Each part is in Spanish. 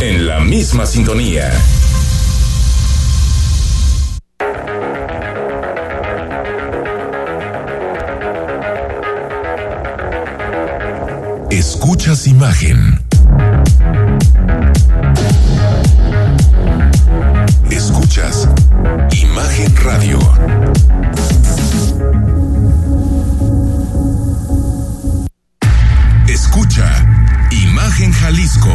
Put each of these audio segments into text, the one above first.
en la misma sintonía. Escuchas imagen. Escuchas Imagen Radio. Escucha Imagen Jalisco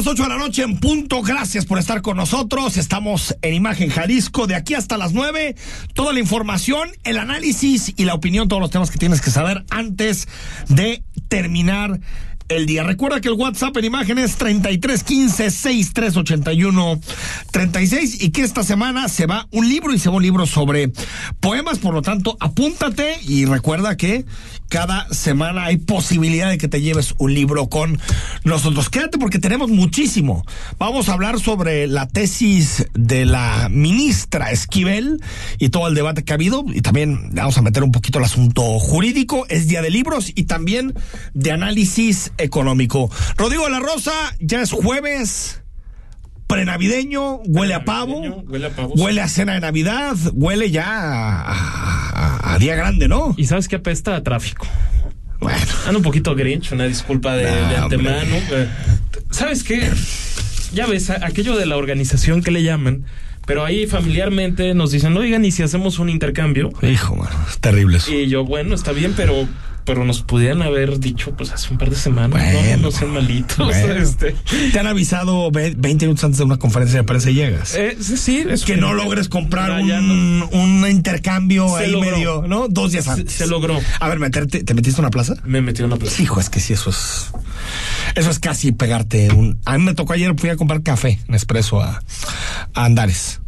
Las 8 de la noche en punto. Gracias por estar con nosotros. Estamos en Imagen Jalisco de aquí hasta las 9. Toda la información, el análisis y la opinión, todos los temas que tienes que saber antes de terminar el día. Recuerda que el WhatsApp en imágenes 3315 6381 36 y que esta semana se va un libro y se va un libro sobre poemas, por lo tanto, apúntate y recuerda que cada semana hay posibilidad de que te lleves un libro con nosotros. Quédate porque tenemos muchísimo. Vamos a hablar sobre la tesis de la ministra Esquivel y todo el debate que ha habido y también vamos a meter un poquito el asunto jurídico. Es día de libros y también de análisis económico. Rodrigo de la Rosa, ya es jueves prenavideño, huele a pavo, huele a pavo, huele a cena de Navidad, huele ya a día grande, ¿no? Y sabes que apesta a tráfico. Bueno, Ando un poquito grinch, una disculpa de, de No, antemano. hombre. Eh, ¿Sabes qué? Ya ves, aquello de la organización que le llaman, pero ahí familiarmente nos dicen, oigan, ¿y si hacemos un intercambio? hijo, mano, es terrible eso. Y yo, bueno, está bien, pero pero nos pudieran haber dicho pues hace un par de semanas, Bueno. no, no sean malitos. Bueno. Este, Te han avisado ve- 20 minutos antes de una conferencia de prensa y llegas. eh, sí, sí, es que no logres comprar un, un intercambio Se ahí logró. medio, ¿no? Dos días antes. se logró. A ver, meterte, ¿te metiste a una plaza? Me metió en una plaza. Hijo, es que sí, eso es. Eso es casi pegarte un. A mí me tocó ayer, fui a comprar café, Nespresso a, a Andares.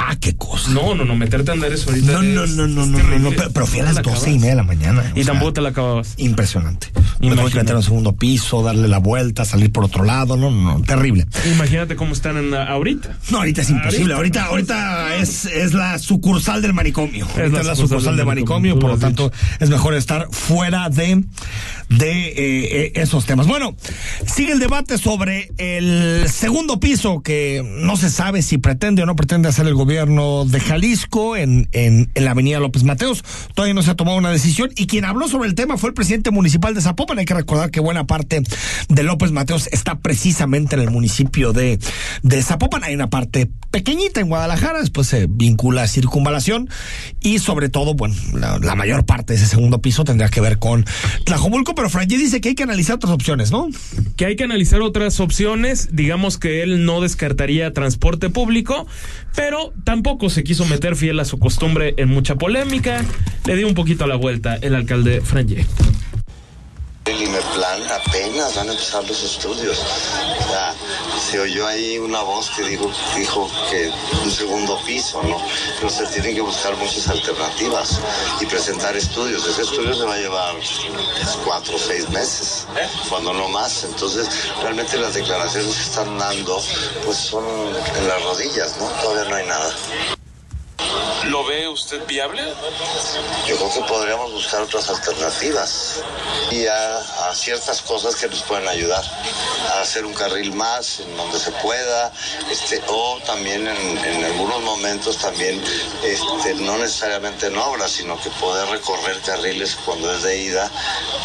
Ah, qué cosa. No, no, no, meterte a andar eso ahorita. No, no, no, no, no, no, pero, fui a las la doce y media de la mañana. Y tampoco te la acababas. Impresionante. Me tuve que meter a un segundo piso, darle la vuelta, salir por otro lado, no, no, no, terrible. Imagínate cómo están la- ahorita. No, ahorita es imposible. Ahorita, ahorita es, es la sucursal del manicomio. Es la sucursal del manicomio, por lo tanto, es mejor estar fuera de, de eh, eh, esos temas. Bueno, sigue el debate sobre el segundo piso que no se sabe si pretende o no pretende hacer el gobierno de Jalisco en, en, la avenida López Mateos. Todavía no se ha tomado una decisión y quien habló sobre el tema fue el presidente municipal de Zapopan. Hay que recordar que buena parte de López Mateos está precisamente en el municipio de, de Zapopan. Hay una parte pequeñita en Guadalajara, después se vincula a circunvalación y sobre todo, bueno, la, mayor parte de ese segundo piso tendrá que ver con Tlajomulco, pero Frangé dice que hay que analizar otras opciones, ¿no? Que hay que analizar otras opciones. Digamos que él no descartaría transporte público, pero tampoco se quiso meter fiel a su costumbre en mucha polémica. Le dio un poquito la vuelta el alcalde Franje. El Imeplan apenas van a empezar los estudios. O sea, se oyó ahí una voz que dijo, dijo que un segundo piso, ¿no? Pero se tienen que buscar muchas alternativas y presentar estudios. Ese estudio se va a llevar cuatro o seis meses, cuando no más. Entonces, realmente las declaraciones que están dando, pues son en las rodillas, ¿no? Todavía no hay nada. ¿Lo ve usted viable? Yo creo que podríamos buscar otras alternativas y a, a ciertas cosas que nos pueden ayudar a hacer un carril más en donde se pueda, este, o también en, en algunos momentos también, este, no necesariamente en obras, sino que poder recorrer carriles cuando es de ida,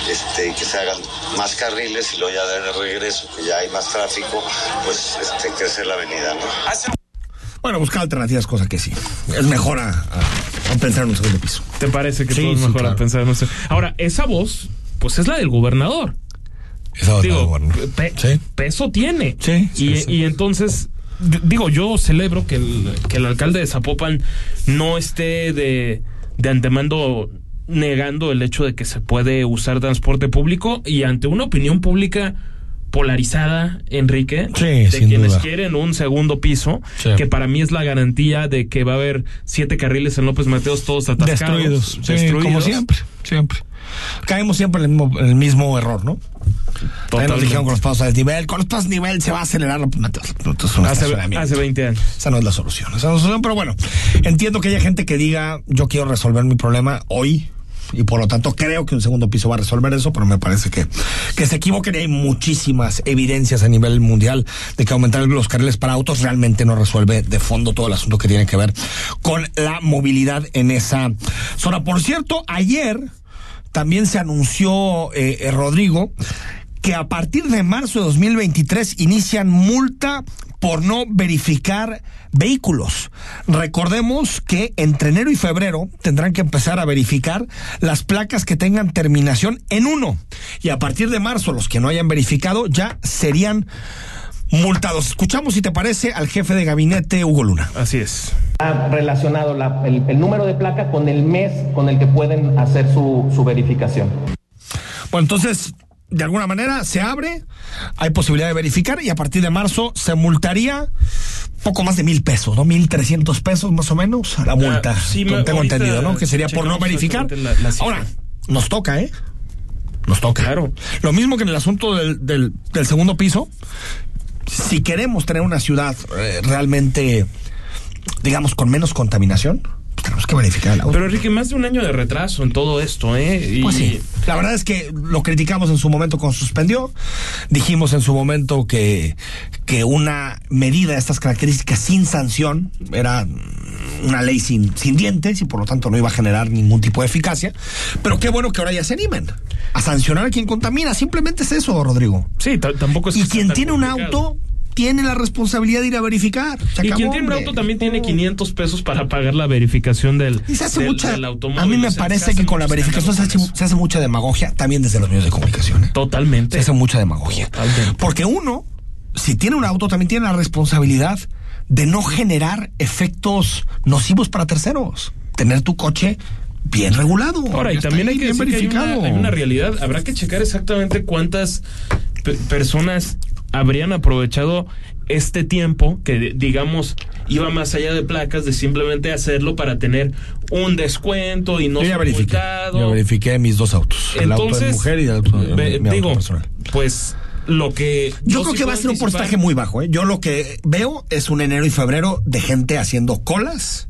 este, que se hagan más carriles y luego ya de regreso, que ya hay más tráfico, pues este, crecer la avenida, ¿no? Bueno, buscar alternativas, cosa que sí. Es mejor a, a- a pensar en un segundo piso. ¿Te parece que Sí, todo es sí, mejor claro. a pensar? No sé. Ahora, esa voz, pues es la del gobernador. Esa va a Digo, bueno. pe- Sí. peso tiene. Sí, sí, y, sí. y entonces, digo, yo celebro que el, que el alcalde de Zapopan no esté de, de antemano negando el hecho de que se puede usar transporte público y ante una opinión pública polarizada, Enrique, Sí, de quienes duda. quieren un segundo piso, Sí. que para mí es la garantía de que va a haber siete carriles en López Mateos todos atascados, Destruidos. Sí, destruidos. como siempre, siempre. Caemos siempre en el mismo, en el mismo error, ¿no? También nos Totalmente. dijeron con los pasos a desnivel. Con los pasos a nivel se va a acelerar es un Hace, hace 20 años. Esa no es la solución. Esa no es la solución, pero bueno, entiendo que haya gente que diga, yo quiero resolver mi problema hoy. Y por lo tanto creo que un segundo piso va a resolver eso, pero me parece que, que se equivoquen y hay muchísimas evidencias a nivel mundial de que aumentar los carriles para autos realmente no resuelve de fondo todo el asunto que tiene que ver con la movilidad en esa zona. Por cierto, ayer también se anunció, eh, eh, Rodrigo, que a partir de marzo de 2023 inician multa por no verificar vehículos. Recordemos que entre enero y febrero tendrán que empezar a verificar las placas que tengan terminación en uno. Y a partir de marzo, los que no hayan verificado ya serían multados. Escuchamos, si te parece, al jefe de gabinete, Hugo Luna. Así es. Ha relacionado la- el, el número de placa con el mes con el que pueden hacer su, su verificación. Bueno, entonces, de alguna manera se abre, hay posibilidad de verificar y a partir de marzo se multaría poco más de mil pesos, ¿no? Mil trescientos pesos más o menos la multa. Ah, sí, tengo me- ahorita entendido, ¿no? Que sería por no verificar. la-. Ahora, nos toca, ¿eh? Nos toca. Claro. Lo mismo que en el asunto del, del, del segundo piso. Si queremos tener una ciudad eh, realmente, digamos, con menos contaminación, tenemos que verificar el auto. Pero Enrique, más de un año de retraso en todo esto, ¿eh? Y- Pues sí. La verdad es que lo criticamos en su momento cuando suspendió. Dijimos en su momento que, que una medida de estas características sin sanción era una ley sin, sin dientes y por lo tanto no iba a generar ningún tipo de eficacia. Pero qué bueno que ahora ya se animen a sancionar a quien contamina. Simplemente es eso, Rodrigo. Sí, ta- tampoco es Y quien tiene un auto tiene la responsabilidad de ir a verificar. Se Y acabó, quien tiene un auto también tiene 500 pesos para pagar la verificación del, Y se hace del- mucha. del automóvil. A mí me O sea, se parece que con la verificación se hace, con se hace mucha demagogia también desde los medios de comunicación. ¿eh? Totalmente. Se hace mucha demagogia. Totalmente. Porque uno, si tiene un auto, también tiene la responsabilidad de no generar efectos nocivos para terceros. Tener tu coche bien regulado. Ahora, y también hay que bien que hay una, verificado. hay una realidad. Habrá que checar exactamente cuántas pe- personas habrían aprovechado este tiempo que, digamos, iba más allá de placas, de simplemente hacerlo para tener un descuento y no Yo ya ser verifiqué. Yo verifiqué mis dos autos. el auto de Entonces, mujer y el auto de ve- mi auto digo, personal. pues lo que Yo creo sí que va a ser un porcentaje muy bajo. ¿eh? Yo lo que veo es un enero y febrero de gente haciendo colas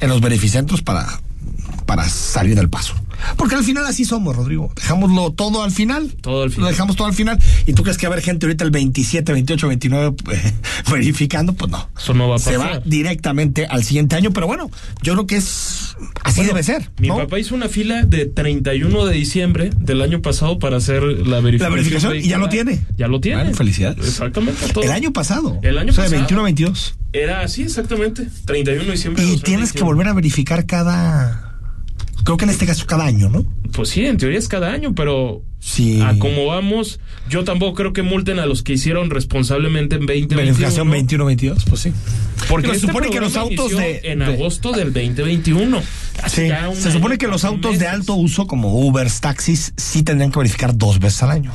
en los beneficentros para, para salir del paso. Porque al final así somos, Rodrigo. Dejámoslo todo al final. Todo al final. Lo dejamos todo al final. ¿Y tú crees que va a haber gente ahorita el 27, 28, 29 eh, verificando? Pues no. Eso no va a Se va pasar. directamente al siguiente año. Pero bueno, yo creo que es así Bueno, debe ser. Mi ¿no? papá hizo una fila de 31 de diciembre del año pasado para hacer la verificación. La verificación, y ya lo tiene. Ya lo tiene. Bueno, felicidades. Exactamente. todo. El año pasado. El año o sea, de pasado. 21 a 22. Era así, exactamente. 31 de diciembre. Y tienes que 2021. volver a verificar cada. Creo que en este caso cada año, ¿no? Pues sí, en teoría es cada año, pero Sí. a cómo vamos, yo tampoco creo que multen a los que hicieron responsablemente en 2021. Verificación 21-22, pues sí. Porque se este supone que los autos de- En de- agosto del 2021. Hace Sí. Se supone que los autos de alto uso, como Ubers, taxis, sí tendrían que verificar dos veces al año.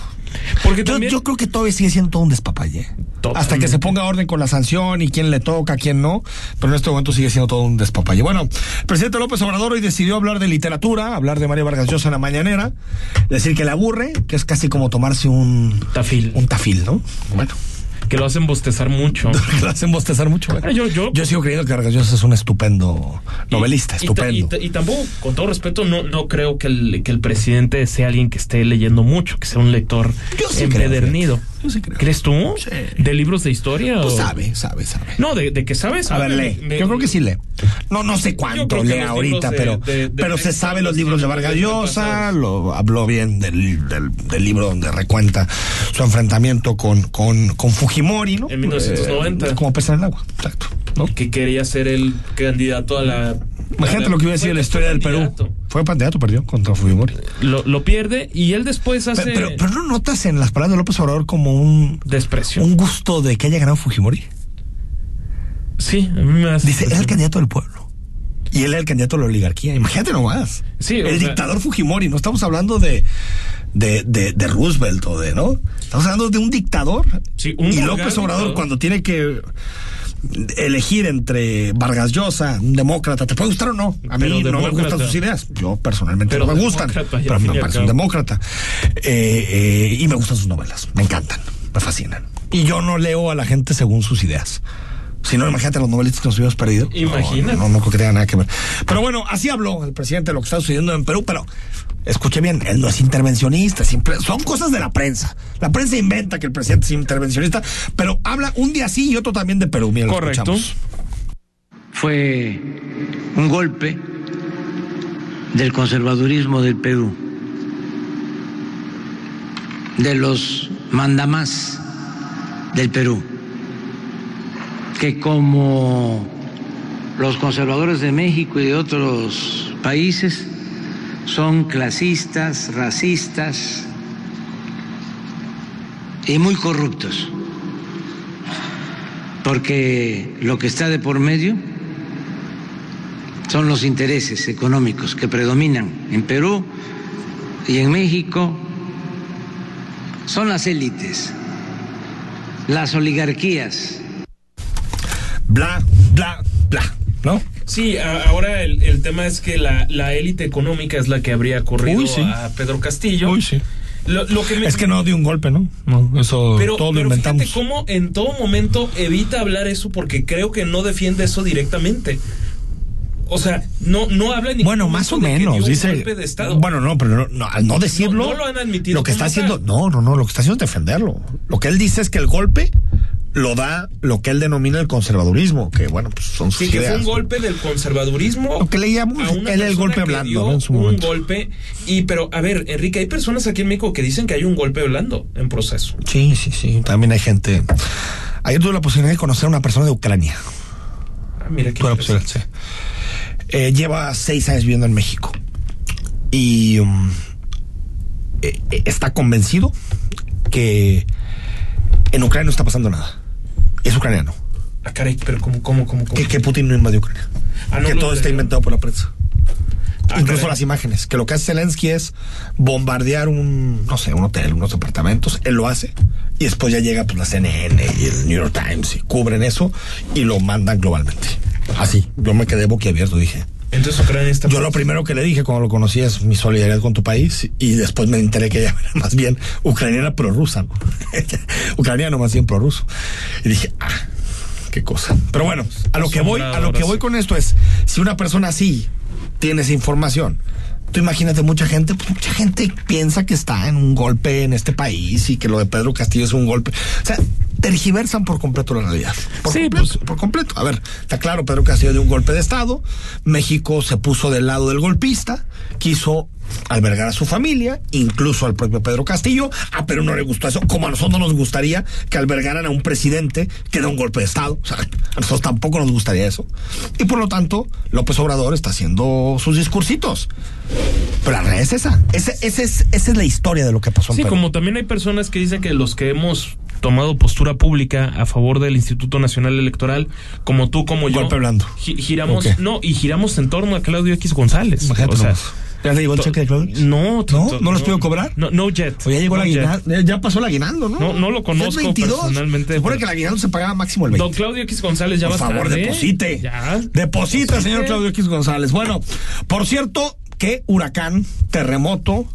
Porque Yo, también, yo creo que todavía sigue siendo todo un despapalle. Totalmente. Hasta que se ponga orden con la sanción y quién le toca, quién no. Pero en este momento sigue siendo todo un despapalle. Bueno, el presidente López Obrador hoy decidió hablar de literatura, hablar de María Vargas Llosa en la mañanera, decir que le aburre, que es casi como tomarse un Tafil. un tafil, ¿no? Bueno, que lo hacen bostezar mucho. que lo hacen bostezar mucho. ¿eh? Yo- yo- sigo creyendo que Vargas Llosa es un estupendo novelista, Y- estupendo. Y, ta- y tampoco, con todo respeto, no, no creo que el, que el presidente sea alguien que esté leyendo mucho, que sea un lector Yo sí empedernido. Yo sí creo. ¿Crees tú? Sí. ¿De libros de historia? Pues o- sabe, sabe, sabe. No, de, de que sabes. A ver, lee. Yo creo que sí lee. No, no sé Yo cuánto lee ahorita, pero, pero se sabe los libros de tiene Vargas muy Llosa, pasados. lo habló bien del, del, del libro donde recuenta su enfrentamiento con, con, con Fujimori, ¿no? En 1990. Eh, como pesa en el agua, exacto. ¿no? que quería ser el candidato a la. Imagínate lo que iba a decir fue- la historia del Perú. Fue candidato, perdió contra Fujimori. Lo, lo pierde y él después hace Pero, pero, pero no notas en las palabras de López Obrador como un, desprecio. un gusto de que haya ganado Fujimori. Sí, a mí me hace Dice, era el candidato del pueblo. Y él era el candidato a la oligarquía. Imagínate nomás. Sí, el sea- dictador Fujimori. No estamos hablando de, de, de, de Roosevelt o de, ¿no? Estamos hablando de un dictador. Sí, un y López Obrador, dictador. cuando tiene que elegir entre Vargas Llosa, un demócrata, ¿te puede gustar o no? A mí Pero no me gustan sus ideas. Yo personalmente Pero no me gustan. Pero a mí me parece un demócrata. Eh, eh, y me gustan sus novelas. Me encantan. Me fascinan. Y yo no leo a la gente según sus ideas. Si no, imagínate los novelistas que nos hubiéramos perdido. Imagínate. No, no, no creo que tenga nada que ver. Pero bueno, así habló el presidente de lo que está sucediendo en Perú, pero escuche bien, él no es intervencionista, siempre, son cosas de la prensa. La prensa inventa que el presidente es intervencionista, pero habla un día sí y otro también de Perú. Mira, Correcto. escuchamos. fue un golpe del conservadurismo del Perú, de los mandamás del Perú, que como los conservadores de México y de otros países son clasistas, racistas y muy corruptos, porque lo que está de por medio son los intereses económicos que predominan en Perú y en México, son las élites, las oligarquías. Bla, bla, bla, ¿no? Sí, a- ahora el, el tema es que la, la élite económica es la que habría corrido Uy, sí. a Pedro Castillo. sí. Lo, lo que me- Es que no dio un golpe, ¿no? No, eso pero, todo lo pero inventamos. fíjate cómo en todo momento evita hablar eso porque creo que no defiende eso directamente. O sea, no, no habla ni Bueno, más o menos, dice. golpe de Estado. Bueno, no, pero no, al no decirlo. No- no lo han admitido Lo que está haciendo. No, no, no, lo que está haciendo es defenderlo. Lo que él dice es que el golpe lo da lo que él denomina el conservadurismo, que bueno, pues son sus Sí, que fue un golpe del conservadurismo. Lo que le llamamos a una él el golpe blando. En su un momento. golpe. Y, pero, a ver, Enrique, hay personas aquí en México que dicen que hay un golpe blando en proceso. Sí, sí, sí. También hay gente. Ayer tuve la posibilidad de conocer a una persona de Ucrania. Ah, mira qué Tuve la interesante. posibilidad, sí. Eh, lleva seis años viviendo en México. Y um, eh, eh, está convencido que en Ucrania no está pasando nada. Es ucraniano. Ah, caray, pero ¿cómo, cómo, cómo? cómo? Que, que Putin no invadió Ucrania. Ah, no, que no, todo está inventado por la prensa. Ah, Incluso caray. las imágenes. Que lo que hace Zelensky es bombardear un, no sé, un hotel, unos departamentos. Él lo hace. Y después ya llega pues la CNN y el New York Times y cubren eso y lo mandan globalmente. Así. Yo me quedé boquiabierto, dije. Entonces Ucrania está. Yo lo primero que le dije cuando lo conocí es mi solidaridad con tu país y después me enteré que ella era más bien ucraniana prorrusa, ¿no? ucraniano más bien prorruso. Y dije, ah, qué cosa. Pero bueno, a lo que voy, a lo que voy con esto es, si una persona así tiene esa información, tú imagínate mucha gente, pues mucha gente piensa que está en un golpe en este país y que lo de Pedro Castillo es un golpe. O sea, tergiversan por completo la realidad. Por Sí, completo, pues- por completo. A ver, está claro, Pedro Castillo dio un golpe de Estado, México se puso del lado del golpista, quiso albergar a su familia, incluso al propio Pedro Castillo, a Perú no le gustó eso, como a nosotros nos gustaría que albergaran a un presidente que da un golpe de Estado, o sea, a nosotros tampoco nos gustaría eso. Y por lo tanto, López Obrador está haciendo sus discursitos. Pero la realidad es esa, ese, ese es, esa es la historia de lo que pasó en Sí, Perú. como también hay personas que dicen que los que hemos tomado postura pública a favor del Instituto Nacional Electoral, como tú, como yo, Golpe blando. gi- giramos, ¿O qué? no, y giramos en torno a Claudio X González. Imagínate o sea. ¿Ya le llegó el cheque de Claudio? No, ¿No? to- ¿No los pudo cobrar? No, no yet. O ya llegó No el yet. aguinaldo, ya- pasó el aguinaldo, ¿no? No, no lo conozco Es 22. personalmente, Se supone que el aguinaldo se pagaba máximo el 20. Don Claudio X González ya Por va favor, tarde. deposite. Ya. Deposita, señor Claudio X González. Bueno, por cierto, qué huracán, terremoto,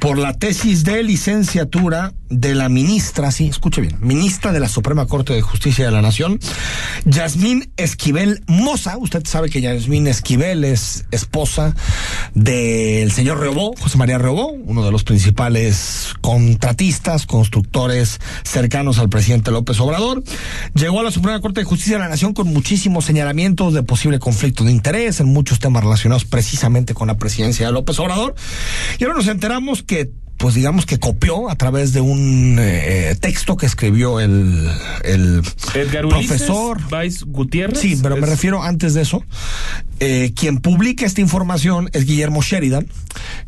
por la tesis de licenciatura de la ministra, sí, escuche bien, ministra de la Suprema Corte de Justicia de la Nación, Yasmín Esquivel Moza. Usted sabe que Yasmín Esquivel es esposa del señor Reobó, José María Reobó, uno de los principales contratistas, constructores cercanos al presidente López Obrador. Llegó a la Suprema Corte de Justicia de la Nación con muchísimos señalamientos de posible conflicto de interés en muchos temas relacionados precisamente con la presidencia de López Obrador. Y ahora nos enteramos que pues digamos que copió a través de un eh, texto que escribió el, el Edgar profesor. Valls Gutiérrez. Sí, pero me refiero antes de eso. Eh, quien publica esta información es Guillermo Sheridan.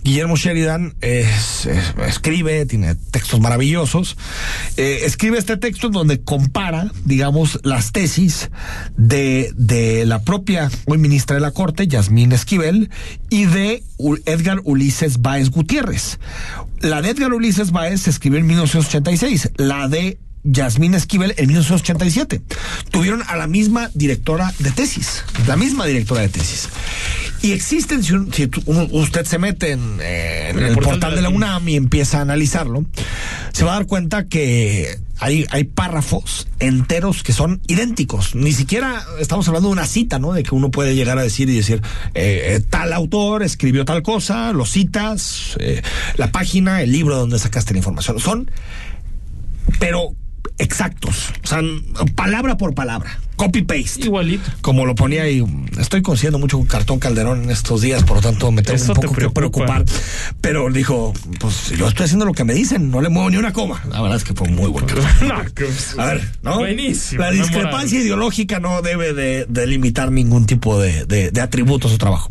Guillermo Sheridan es- es- escribe, tiene textos maravillosos. Eh, escribe este texto donde compara, digamos, las tesis de, de la propia hoy ministra de la Corte, Yasmín Esquivel, y de Edgar Ulises Báez Gutiérrez. La de Edgar Ulises Báez se escribió en 1986. La de Yasmín Esquivel en 1987. Tuvieron a la misma directora de tesis, la misma directora de tesis. Y existen, si, un- usted se mete en, eh, en el el portal portal de la UNAM y empieza a analizarlo, se va a dar cuenta que hay, párrafos enteros que son idénticos. Ni siquiera estamos hablando de una cita, ¿no? De que uno puede llegar a decir y decir, eh, eh, tal autor escribió tal cosa, lo citas, eh, la página, el libro donde sacaste la información. Son pero exactos, o sea, palabra por palabra, copy paste. Igualito. Como lo ponía ahí, estoy consiguiendo mucho cartón calderón en estos días, por lo tanto me tengo Eso un te poco que preocupa. preocupar. Pero dijo, pues yo estoy haciendo lo que me dicen, no le muevo ni una coma. La verdad es que fue muy bueno. No, A ver, ¿no? Buenísimo. La discrepancia ideológica no debe de, de limitar ningún tipo de, de- de atributos o trabajo.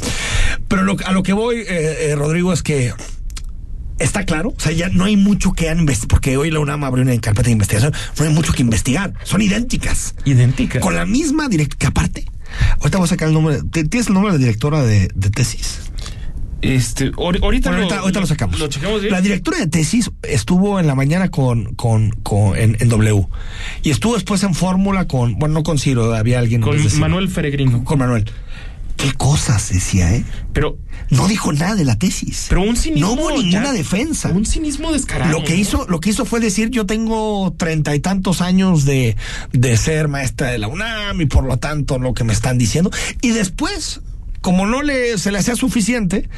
Pero lo- a lo que voy, eh, eh, Rodrigo, es que está claro, o sea, ya no hay mucho que investigar, porque hoy la UNAM abrió una carpeta de investigación, no hay mucho que investigar, son idénticas. Idéntica. Con la misma directora, que aparte, ahorita voy a sacar el nombre, ¿t- ¿tienes el nombre de la directora de, de tesis? Este, ahor- ahorita, Bueno, ahorita, ahorita lo sacamos. Lo checamos bien. La directora de tesis estuvo en la mañana con, con, con en, en W. Y estuvo después en fórmula con, bueno, no con Ciro, había alguien. en Con. Manuel Feregrino. Con Manuel. ¿Qué cosas decía, eh? Pero, No dijo nada de la tesis. pero un cinismo. No hubo ninguna ya- defensa. Un cinismo descarado. Lo que ¿no? hizo, lo que hizo fue decir yo tengo treinta y tantos años de, de ser maestra de la UNAM y por lo tanto lo que me están diciendo. Y después, como no le se le hacía suficiente,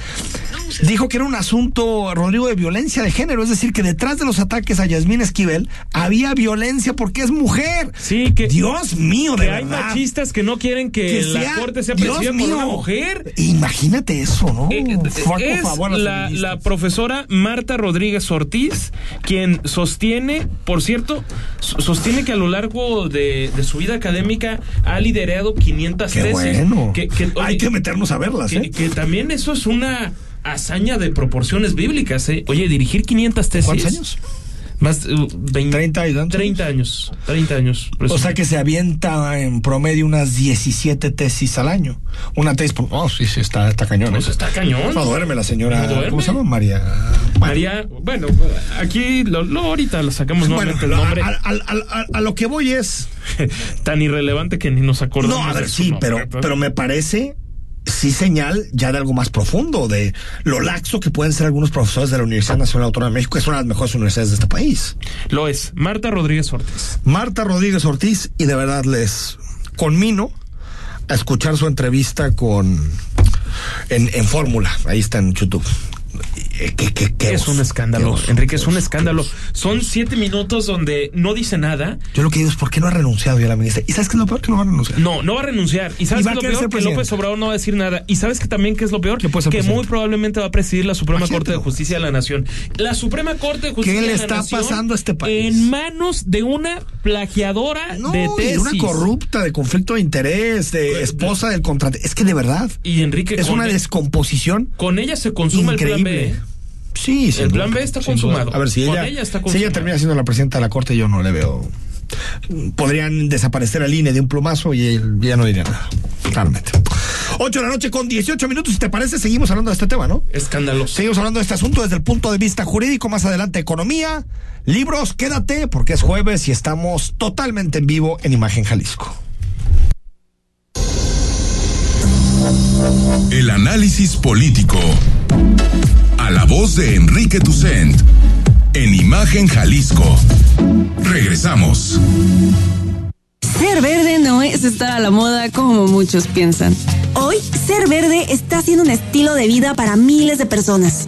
dijo que era un asunto, Rodrigo, de violencia de género. Es decir, que detrás de los ataques a Yasmín Esquivel había violencia porque es mujer. Sí, que. Dios mío, de que hay verdad. machistas que no quieren que, Que la sea- corte sea presidida por una mujer. Imagínate eso, ¿no? Eh, eh, es favor la, la profesora Marta Rodríguez Ortiz quien sostiene, por cierto, so- sostiene que a lo largo de, de su vida académica ha liderado 500 Qué tesis. bueno. Que, que- oye, Hay que a verlas, que, ¿eh? que también eso es una hazaña de proporciones bíblicas, ¿eh? Oye, dirigir 500 tesis. ¿Cuántos años? Más uh, 20, 30 y tantos 30 años. 30 años. O sea que se avienta en promedio unas 17 tesis al año. Una tesis por. Oh, sí, sí, está, está cañón. Pues ¿eh? está cañón. No duerme la señora. Duerme. ¿Cómo se llama? María. María, bueno, aquí lo, lo- ahorita lo sacamos Bueno, nuevamente el lo- nombre. a, al- al- a lo que voy es. tan irrelevante que ni nos acordamos. No, a ver, sí, nombre, pero, pero me parece. Sí, señal ya de algo más profundo, de lo laxo que pueden ser algunos profesores de la Universidad Nacional Autónoma de México, que es una de las mejores universidades de este país. Lo es. Marta Rodríguez Ortiz. Marta Rodríguez Ortiz, y de verdad les conmino a escuchar su entrevista con en, en Fórmula. Ahí está en YouTube. Eh, qué- qué- qué es un escándalo, qué oso, Enrique, qué es un escándalo. qué. Son siete minutos donde no dice nada. Yo lo que digo es, ¿por qué no ha renunciado ya la ministra? ¿Y sabes qué es lo peor? Que no va a renunciar. No, no va a renunciar. ¿Y sabes qué es lo peor? Que. López Obrador no va a decir nada. ¿Y sabes que también qué es lo peor? Que muy probablemente va a presidir la Suprema Imagínate, Corte de. Justicia de la Nación. La Suprema Corte de Justicia le de la está Nación pasando a este país? En manos de una plagiadora No, de tesis. de una corrupta, de conflicto de interés, de esposa del contrato. Es que de verdad, Y Enrique, es una descomposición con ella se consuma el plan increíble. B. Sí, sin El plan B está consumado. A ver, si ella, ella está si ella termina siendo la presidenta de la corte, yo no le veo. Podrían desaparecer al INE de un plumazo y él ya no diría nada. Claramente. 8 de la noche con 18 minutos. Si te parece, seguimos hablando de este tema, ¿no? Escandaloso. Seguimos hablando de este asunto desde el punto de vista jurídico. Más adelante, economía, libros. Quédate porque es jueves y estamos totalmente en vivo en Imagen Jalisco. El análisis político. A la voz de Enrique Tucent. En Imagen Jalisco. Regresamos. Ser verde no es estar a la moda como muchos piensan. Hoy, ser verde está siendo un estilo de vida para miles de personas.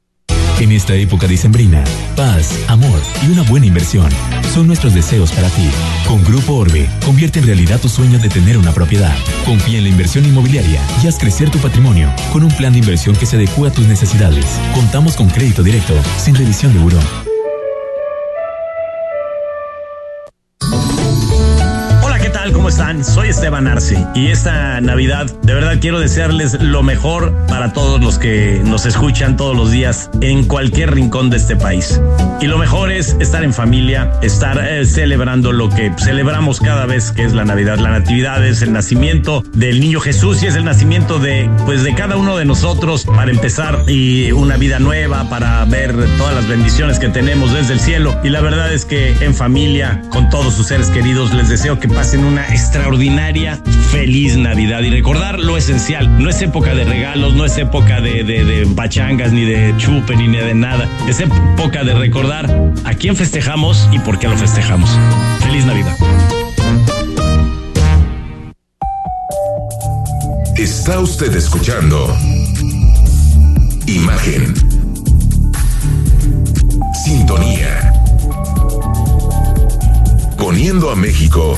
En esta época dicembrina, paz, amor y una buena inversión son nuestros deseos para ti. Con Grupo Orbe, convierte en realidad tu sueño de tener una propiedad. Confía en la inversión inmobiliaria y haz crecer tu patrimonio con un plan de inversión que se adecua a tus necesidades. Contamos con crédito directo, sin revisión de buró. Están? Soy Esteban Arce y esta Navidad de verdad quiero desearles lo mejor para todos los que nos escuchan todos los días en cualquier rincón de este país. Y lo mejor es estar en familia, estar eh, celebrando lo que celebramos cada vez que es la Navidad. La Natividad es el nacimiento del niño Jesús y es el nacimiento de pues de cada uno de nosotros para empezar y una vida nueva, para ver todas las bendiciones que tenemos desde el cielo. Y la verdad es que en familia, con todos sus seres queridos, les deseo que pasen una extraordinaria, feliz Navidad y recordar lo esencial. No es época de regalos, no es época de, de, de pachangas, ni de chupe, ni de nada. Es época de recordar a quién festejamos y por qué lo festejamos. Feliz Navidad. Está usted escuchando Imagen. Sintonía. Poniendo a México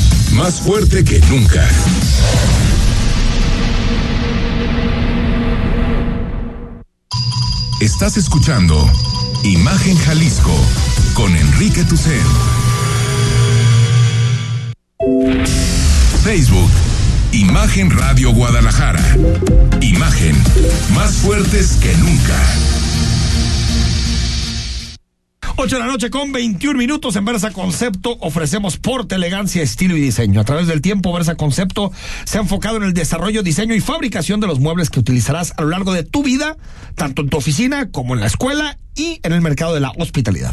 más fuerte que nunca. Estás escuchando Imagen Jalisco con Enrique Tucen. Facebook, Imagen Radio Guadalajara. Imagen, más fuertes que nunca. 8 de la noche con 21 minutos en Versa Concepto ofrecemos porte, elegancia, estilo y diseño. A través del tiempo, Versa Concepto se ha enfocado en el desarrollo, diseño y fabricación de los muebles que utilizarás a lo largo de tu vida, tanto en tu oficina como en la escuela y en el mercado de la hospitalidad.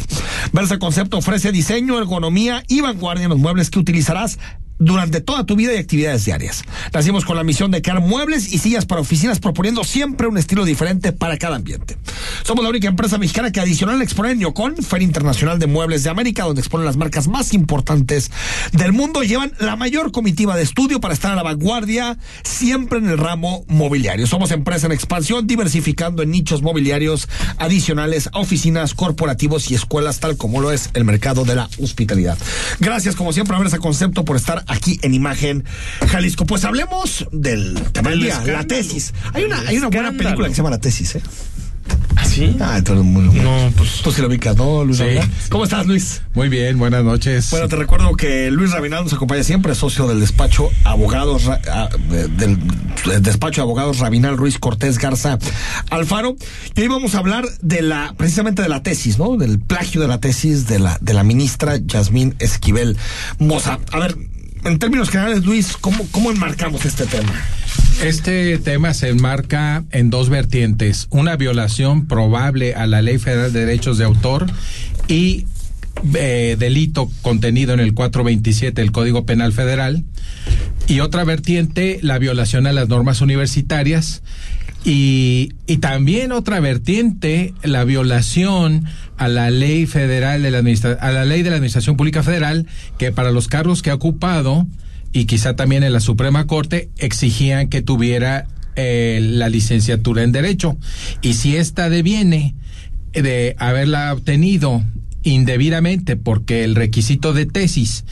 Versa Concepto ofrece diseño, ergonomía y vanguardia en los muebles que utilizarás durante toda tu vida y actividades diarias. Nacimos con la misión de crear muebles y sillas para oficinas proponiendo siempre un estilo diferente para cada ambiente. Somos la única empresa mexicana que adicional al exponer en Yocon, Feria Internacional de Muebles de América, donde exponen las marcas más importantes del mundo, llevan la mayor comitiva de estudio para estar a la vanguardia siempre en el ramo mobiliario. Somos empresa en expansión, diversificando en nichos mobiliarios adicionales a oficinas, corporativos y escuelas, tal como lo es el mercado de la hospitalidad. Gracias, como siempre, a Versa Concepto por estar aquí en Imagen Jalisco. Pues hablemos del tema del día, la tesis. Hay una, hay una buena película que se llama La Tesis, ¿eh? ¿Ah, sí? Ah, todo muy. No, pues. Tú sí lo ubicas, ¿no, Luis Sí. ¿Cómo estás, Luis? Muy bien, buenas noches. Bueno, te recuerdo que Luis Rabinal nos acompaña siempre, socio del despacho abogados ah, del, del despacho de abogados Rabinal Ruiz Cortés Garza Alfaro. Y hoy vamos a hablar de la, precisamente de la tesis, ¿no? Del plagio de la tesis de la, de la ministra Yasmín Esquivel Moza. A ver, en términos generales, Luis, ¿cómo, cómo enmarcamos este tema? Este tema se enmarca en dos vertientes. Una violación probable a la Ley Federal de Derechos de Autor y eh, delito contenido en el 427 del Código Penal Federal. Y otra vertiente, la violación a las normas universitarias. Y, y también otra vertiente, la violación a la ley federal de la a la ley de la administración pública federal, que para los cargos que ha ocupado y quizá también en la Suprema Corte exigían que tuviera eh, la licenciatura en derecho. Y si esta deviene de haberla obtenido indebidamente porque el requisito de tesis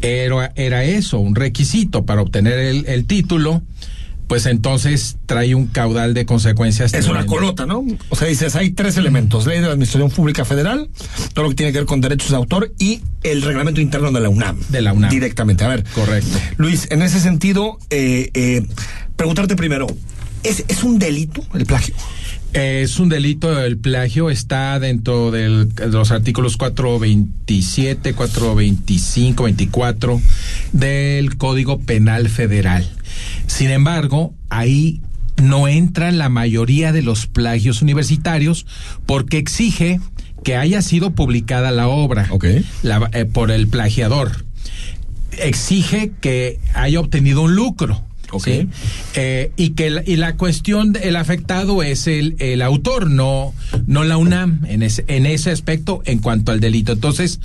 era, era eso, un requisito para obtener el, el título, pues entonces trae un caudal de consecuencias. Es una colota, ¿no? O sea, dices, hay tres elementos. Ley de la Administración Pública Federal, todo lo que tiene que ver con derechos de autor y el reglamento interno de la UNAM. De la UNAM. Directamente. A ver. Correcto. Luis, en ese sentido, eh, eh, preguntarte primero, ¿es, ¿es un delito el plagio? Es un delito, el plagio está dentro del- de los artículos 427, 425, 24 del Código Penal Federal. Sin embargo, ahí no entra en la mayoría de los plagios universitarios porque exige que haya sido publicada la obra la- eh, por el plagiador. Exige que haya obtenido un lucro. ¿Sí? Eh, y que la, y la cuestión, el afectado es el, el autor, no, no la UNAM en ese, en ese aspecto en cuanto al delito. Entonces,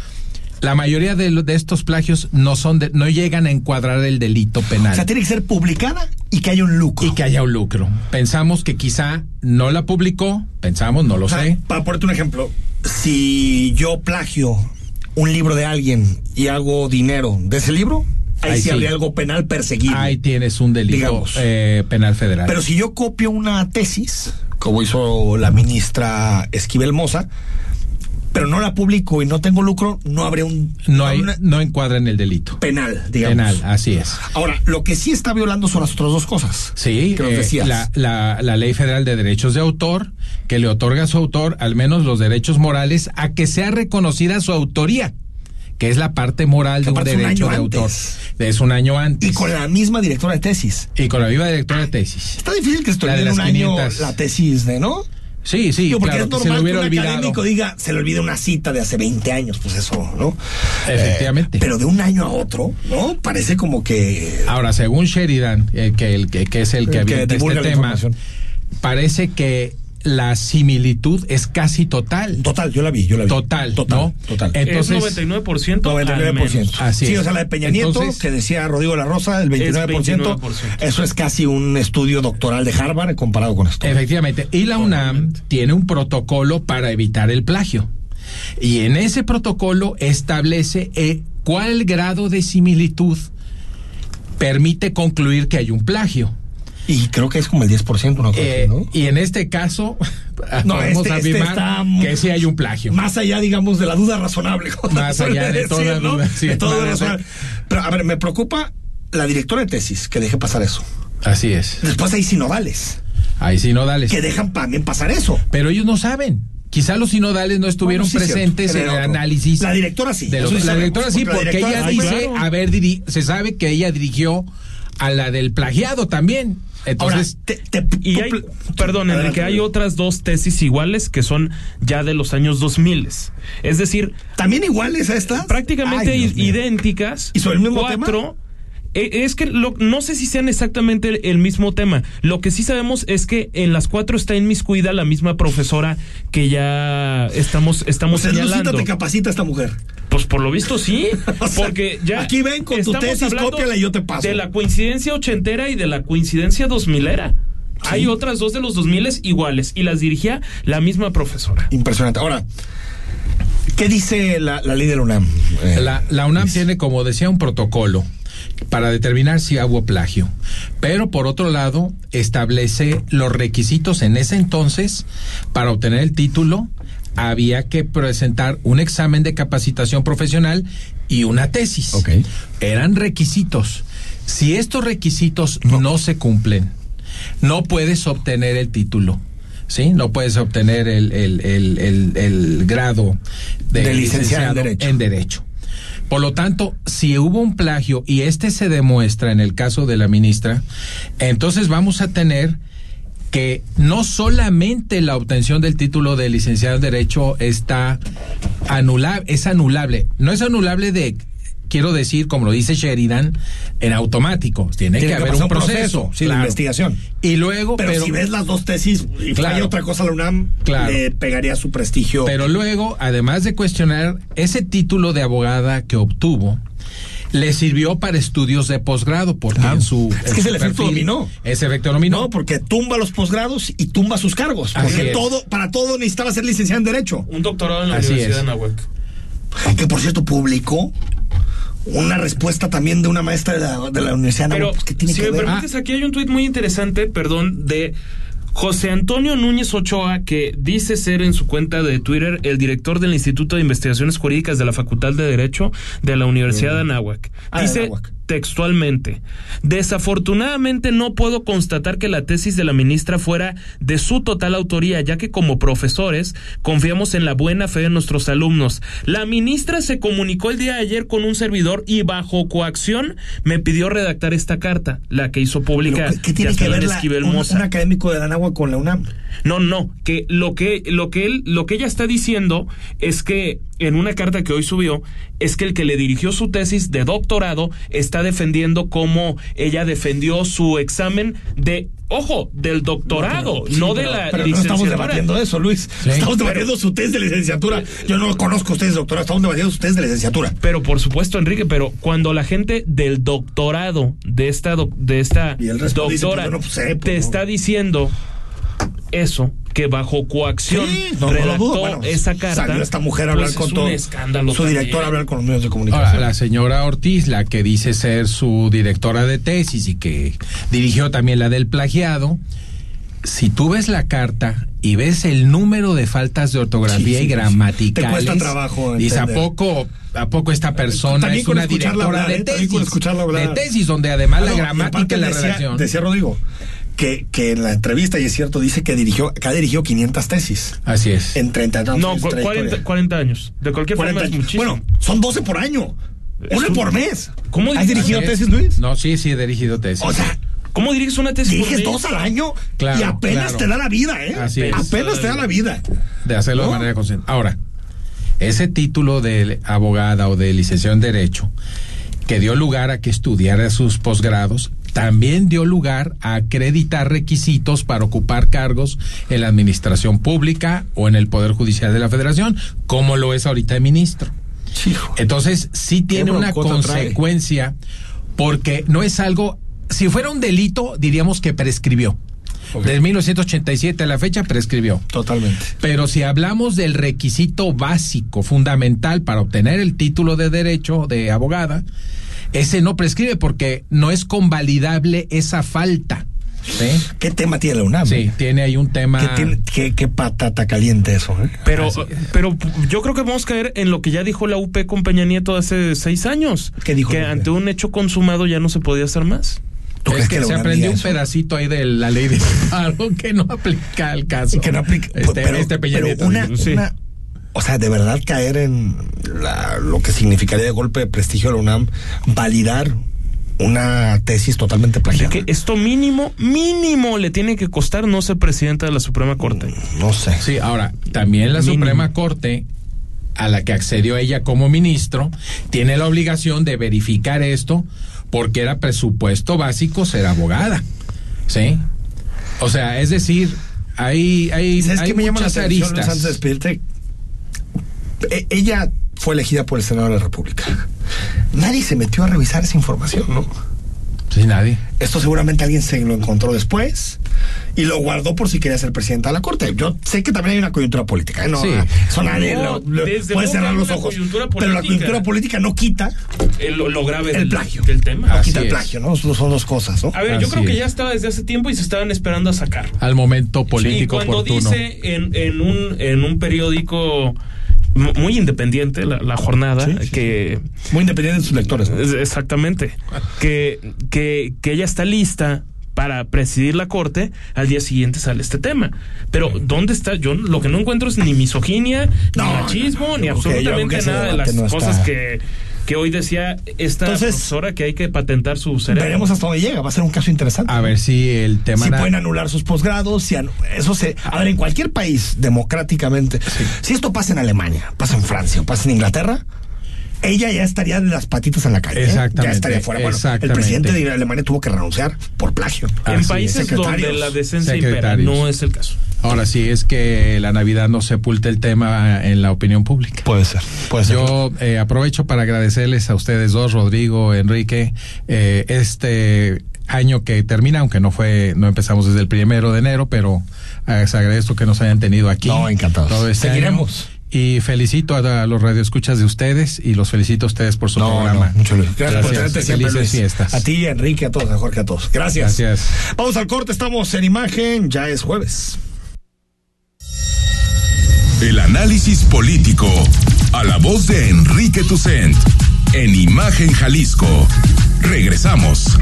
la mayoría de, lo- de estos plagios no son de- no llegan a encuadrar el delito penal. O sea, tiene que ser publicada y que haya un lucro. Y que haya un lucro. Pensamos que quizá no la publicó, pensamos, no lo O sea, sé. Para ponerte un ejemplo, si yo plagio un libro de alguien y hago dinero de ese libro, ahí, Ahí sí sí. habría algo penal perseguible. Ahí tienes un delito Digamos. eh, penal federal. Pero si yo copio una tesis, como hizo la ministra Esquivel Moza, pero no la publico y no tengo lucro, no habría un no hay, no encuadra en el delito. penal, digamos. Penal, así es. Ahora, lo que sí está violando son las otras dos cosas. Sí, que nos eh, decías. la, la, la Ley Federal de Derechos de Autor, que le otorga a su autor al menos los derechos morales a que sea reconocida su autoría, que es la parte moral de un derecho de autor. antes. Es un año antes. Y con la misma directora de tesis. Y con la viva directora de tesis. Está difícil que olvide en un año 500. la tesis de, ¿no? Sí, sí, Digo, porque claro, es que se normal le hubiera que un olvidado. académico diga, se le olvide una cita de hace 20 años, pues eso, ¿no? Efectivamente. Eh, pero de un año a otro, ¿no? Parece como que... Ahora, según Sheridan, eh, que, el, que, que es el que El que divulga este la tema, parece que la similitud es casi total. Total, yo la vi, yo la vi. Total, Total, ¿no? total. Entonces, es 99%. al 99%. menos. Así sí, es. o sea, la de Peña Nieto, Entonces- que decía Rodrigo de la Rosa, el 29%, 29%. Eso es casi un estudio doctoral de Harvard comparado con esto. Efectivamente. Y la UNAM tiene un protocolo para evitar el plagio. Y en ese protocolo establece eh, cuál grado de similitud permite concluir que hay un plagio. Y creo que es como el 10%, una cosa Eh, ¿no? Y en este caso, No, podemos este- este afirmar que sí hay un plagio. Más allá, digamos, de la duda razonable. Más allá de toda decir, ¿no? duda, sí, De allá. razonable. Pero, a ver, me preocupa la directora de tesis que deje pasar eso. Así es. Después hay sinodales Ahí sinodales. que dejan también pasar eso. Pero ellos no saben. Quizá los sinodales no estuvieron Bueno, sí, presentes cierto, en el análisis. La directora sí. de los- eso sí la directora sí, porque directora ella dice claro. haber diri- se sabe que ella dirigió a la del plagiado también. Entonces, Ahora, te- te- Y hay, perdón, Enrique, hay otras dos tesis iguales que son ya de los años 2000. Es decir, ¿También iguales a estas? prácticamente Ay, idénticas. ¿Y sobre el mismo cuatro, eh, Es que lo- no sé si sean exactamente el, el mismo tema. Lo que sí sabemos es que en las cuatro está inmiscuida la misma profesora que ya estamos, estamos el Lucita señalando. te capacita esta mujer. Pues por lo visto sí, O sea, porque ya aquí ven con tu tesis, cópiala y yo te paso. De la coincidencia ochentera y de la coincidencia dos milera. Hay otras dos de los dos miles iguales y las dirigía la misma profesora. Impresionante. Ahora, ¿qué dice la, la ley de la UNAM? Eh, la, la UNAM tiene, como decía, un protocolo para determinar si hubo plagio. Pero por otro lado, establece los requisitos en ese entonces para obtener el título. Había que presentar un examen de capacitación profesional y una tesis. Ok. Eran requisitos. Si estos requisitos no. se cumplen, no puedes obtener el título. ¿Sí? No puedes obtener el, el, el, el, grado de, De licenciado en Derecho. en Derecho. Por lo tanto, si hubo un plagio y este se demuestra en el caso de la ministra, entonces vamos a tener que no solamente la obtención del título de licenciado en Derecho está anulable, es anulable. No es anulable de, quiero decir, como lo dice Sheridan, en automático. Tiene, Tiene que que haber un proceso. proceso, sí, de investigación. Y luego, pero, pero, si ves las dos tesis y Claro. falla otra cosa a la UNAM, Claro. le pegaría su prestigio. Pero luego, además de cuestionar ese título de abogada que obtuvo, le sirvió para estudios de posgrado, porque Claro. en su. Es en que es efecto dominó. Ese efecto dominó. no, porque tumba los posgrados y tumba sus cargos. Así Porque es. todo, para todo necesitaba ser licenciado en Derecho. Un doctorado en la Así Universidad es. de Nahuatl. Que por cierto publicó una respuesta también de una maestra de la, de la Universidad Pero Nahuatl, pues, ¿qué tiene si que me ver? permites, aquí hay un tuit muy interesante, perdón, de José Antonio Núñez Ochoa, que dice ser en su cuenta de Twitter el director del Instituto de Investigaciones Jurídicas de la Facultad de Derecho de la Universidad de Anáhuac. Ah, de Dice, Anáhuac. Textualmente. Desafortunadamente no puedo constatar que la tesis de la ministra fuera de su total autoría, ya que como profesores confiamos en la buena fe de nuestros alumnos. La ministra se comunicó el día de ayer con un servidor y bajo coacción me pidió redactar esta carta, la que hizo pública ¿Qué tiene que ver la, un, un, académico de Danagua con la UNAM? No, no, que lo que lo que él lo que ella está diciendo es que en una carta que hoy subió es que el que le dirigió su tesis de doctorado está defendiendo cómo ella defendió su examen de ojo, del doctorado, no, no de la pero licenciatura. No estamos debatiendo eso, Luis. Sí. Estamos debatiendo su tesis de licenciatura. Yo no conozco ustedes doctorado, estamos debatiendo su tesis de licenciatura. Pero por supuesto, Enrique, pero cuando la gente del doctorado de esta de esta doctora dice, pues, no sé, pues, te está diciendo eso que bajo coacción sí, no, redactó no bueno, esa carta. Salió esta mujer a hablar pues con es todo. Un escándalo su también. director a hablar con los medios de comunicación. Ahora, la señora Ortiz, la que dice ser su directora de tesis y que dirigió también la del plagiado, si tú ves la carta y ves el número de faltas de ortografía Sí, sí, y gramaticales, te cuesta trabajo dices, ¿a poco, ¿a poco esta persona También es con una escucharla directora hablar, de ¿eh? Con tesis? hablar. De tesis, donde además Ah, la no, gramática y la decía, redacción. Decía Rodrigo que, que en la entrevista, y es cierto, dice que dirigió, que ha dirigido 500 tesis. Así es. En 30 años. No, de cu- trayectoria. 40, 40 años. De cualquier 40 forma es muchísimo. Bueno, son 12 por año. Una un- por mes. ¿Cómo ¿Has dirigido tesis, Luis? No, sí, sí, he dirigido tesis. O sea, ¿Cómo diriges una tesis? diriges dos al año Claro, y apenas claro. te da la vida, ¿eh? Así es. Apenas te da la vida. de hacerlo ¿No? de manera consciente. Ahora, ese título de abogada o de licenciado en Derecho, que dio lugar a que estudiara sus posgrados, también dio lugar a acreditar requisitos para ocupar cargos en la administración pública o en el Poder Judicial de la Federación, como lo es ahorita el ministro. Hijo. Entonces, sí tiene una trae? consecuencia, porque no es algo, si fuera un delito, diríamos que prescribió. Ok. Desde 1987 a la fecha prescribió. Totalmente. Pero si hablamos del requisito básico, fundamental para obtener el título de derecho de abogada, ese no prescribe porque no es convalidable esa falta. ¿sí? ¿Qué tema tiene la UNAM? Sí, tiene ahí un tema. ¿Qué, tiene- qué- qué patata caliente eso, ¿eh? Pero, Así pero yo creo que vamos a caer en lo que ya dijo la UP con Peña Nieto hace seis años. ¿Qué dijo Que ante un hecho consumado ya no se podía hacer más. ¿Tú Es crees que, la se aprendió un eso? pedacito ahí de la ley de paro que no aplica al caso. que no aplica. Este, pero, este Peña pero Nieto, una. Sí. una- o sea, de verdad caer en la- lo que significaría de golpe de prestigio de la UNAM, validar una tesis totalmente plagiada. Que esto mínimo, mínimo le tiene que costar no ser presidenta de la Suprema Corte. No sé. Sí, ahora, también la Mínimo. Suprema Corte, a la que accedió ella como ministro, tiene la obligación de verificar esto porque era presupuesto básico ser abogada. ¿Sí? O sea, es decir, hay, hay, ¿Sabes hay qué me llama la atención, Luis, aristas. antes de despedirte? Ella fue elegida por el Senado de la República. Nadie se metió a revisar esa información, ¿no? Sí, nadie. Esto seguramente alguien se lo encontró después y lo guardó por si quería ser presidenta de la Corte. Yo sé que también hay una coyuntura política. ¿eh? No, Sí. eso nadie No, lo- lo- desde puede cerrar los ojos. coyuntura Pero la política. coyuntura política no quita El- lo, lo grave el del, plagio. del tema. No Así quita el plagio, ¿no? Son son dos cosas, ¿no? A ver, yo creo que ya estaba desde hace tiempo y se estaban esperando a sacar. Al momento político y cuando oportuno. dice en, en un en un periódico muy independiente la, la jornada Sí, sí, que Muy independiente de sus lectores. exactamente que, que que ella está lista para presidir la corte, al día siguiente sale este tema. Pero ¿dónde está? Yo lo que no encuentro es ni misoginia, No, ni machismo, no, no, ni absolutamente nada de las está- cosas que, que hoy decía esta Entonces, profesora que hay que patentar su cerebro. Veremos hasta dónde llega. Va a ser un caso interesante. A ver si el tema. si pueden anular sus posgrados, si anu- eso se, a ver, en cualquier país democráticamente, si esto pasa en Alemania, pasa en Francia o pasa en Inglaterra, ella ya estaría de las patitas en la calle. ¿eh? Exactamente, Ya estaría fuera. Bueno, el presidente de Alemania tuvo que renunciar por plagio. en países donde la decencia impera, no es el caso. Ahora sí es que la Navidad no sepulta el tema en la opinión pública. Puede ser, puede ser. Yo eh, aprovecho para agradecerles a ustedes dos, Rodrigo, Enrique, eh, este año que termina, aunque no fue, no empezamos desde el primero de enero, pero eh, les agradezco que nos hayan tenido aquí. No, encantados. todo este Seguiremos. año. Y felicito a, los radioescuchas de ustedes y los felicito a ustedes por su No, programa. no, mucho Luis. Gracias, por tenerte siempre, Felices Luis. fiestas. A ti, a Enrique, a todos, a Jorge, a todos. Gracias. Gracias. Vamos al corte, estamos en imagen, ya es jueves. El análisis político. A la voz de Enrique Tucent. En Imagen Jalisco. Regresamos.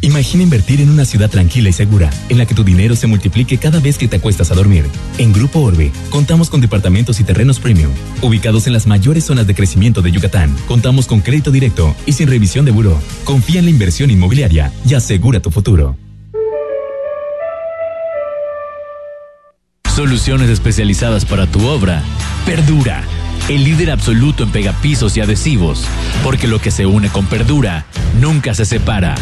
Imagina invertir en una ciudad tranquila y segura, en la que tu dinero se multiplique cada vez que te acuestas a dormir. En Grupo Orbe, contamos con departamentos y terrenos premium, ubicados en las mayores zonas de crecimiento de Yucatán. Contamos con crédito directo y sin revisión de buró. Confía en la inversión inmobiliaria y asegura tu futuro. Soluciones especializadas para tu obra. Perdura, el líder absoluto en pegapisos y adhesivos, porque lo que se une con Perdura nunca se separa.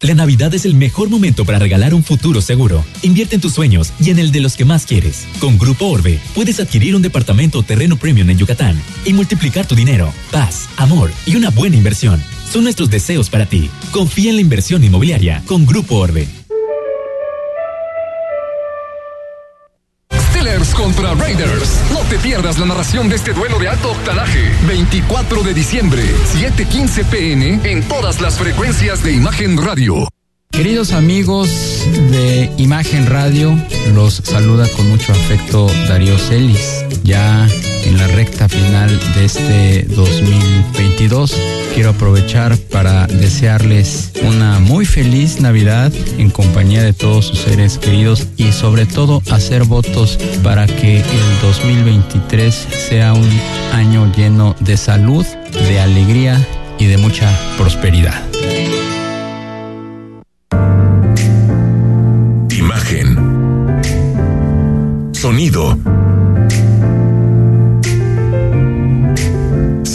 La Navidad es el mejor momento para regalar un futuro seguro. Invierte en tus sueños y en el de los que más quieres. Con Grupo Orbe puedes adquirir un departamento o terreno premium en Yucatán y multiplicar tu dinero, paz, amor y una buena inversión. Son nuestros deseos para ti. Confía en la inversión inmobiliaria con Grupo Orbe. Contra Raiders. No te pierdas la narración de este duelo de alto octanaje. 24 de diciembre, 7:15 pm en todas las frecuencias de Imagen Radio. Queridos amigos de Imagen Radio, los saluda con mucho afecto Darío Celis. Ya en la recta final de este 2022, quiero aprovechar para desearles una muy feliz Navidad en compañía de todos sus seres queridos y sobre todo hacer votos para que el 2023 sea un año lleno de salud, de alegría y de mucha prosperidad. Imagen. Sonido.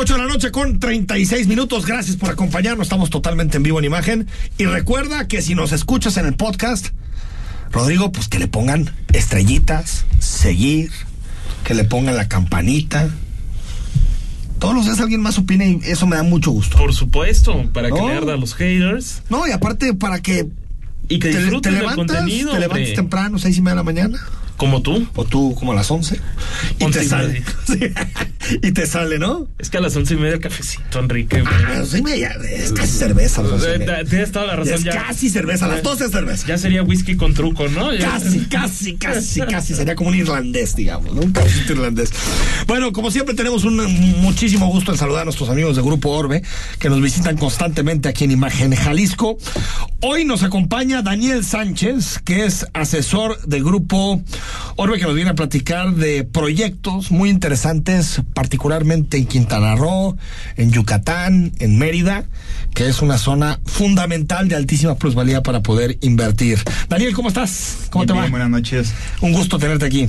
8 de la noche con 36 minutos. Gracias por acompañarnos. Estamos totalmente en vivo en imagen. Y recuerda que si nos escuchas en el podcast, Rodrigo, pues que le pongan estrellitas, seguir, que le pongan la campanita. Todos los días alguien más opina y eso me da mucho gusto. Por supuesto, para que le arda a los haters. No, y aparte para que Y que te, te levantas, contenido, te levantas hombre. temprano, seis y media de la mañana. Como tú. O tú como a las 11. Y Once te sale. y te sale, ¿no? Es que a las once y media el cafecito, Enrique. A las once y media, es casi cerveza. a las once y media. Eh, Tienes toda la razón. Es ya. casi cerveza, a las 12 es cerveza. Ya sería whisky con truco, ¿no? Ya- Casi, casi, casi, casi. Sería como un irlandés, digamos, ¿no? Un cafecito irlandés. Bueno, como siempre, tenemos un muchísimo gusto en saludar a nuestros amigos de Grupo Orbe, que nos visitan constantemente aquí en Imagen Jalisco. Hoy nos acompaña Daniel Sánchez, que es asesor de Grupo Orbe, que nos viene a platicar de proyectos muy interesantes, particularmente en Quintana Roo, en Yucatán, en Mérida, que es una zona fundamental de altísima plusvalía para poder invertir. Daniel, ¿cómo estás? ¿Cómo te va? buenas noches. Un gusto tenerte aquí.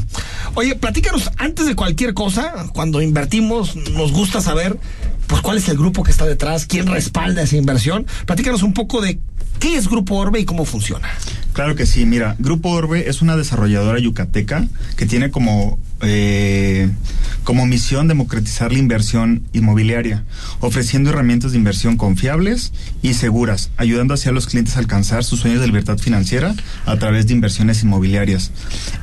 Oye, platícanos, antes de cualquier cosa, cuando invertimos, nos gusta saber, pues, cuál es el grupo que está detrás, quién respalda esa inversión. Platícanos un poco de qué es Grupo Orbe y cómo funciona. Claro que sí, mira, Grupo Orbe es una desarrolladora yucateca que tiene como, eh, como misión democratizar la inversión inmobiliaria, ofreciendo herramientas de inversión confiables y seguras, ayudando así a los clientes a alcanzar sus sueños de libertad financiera a través de inversiones inmobiliarias.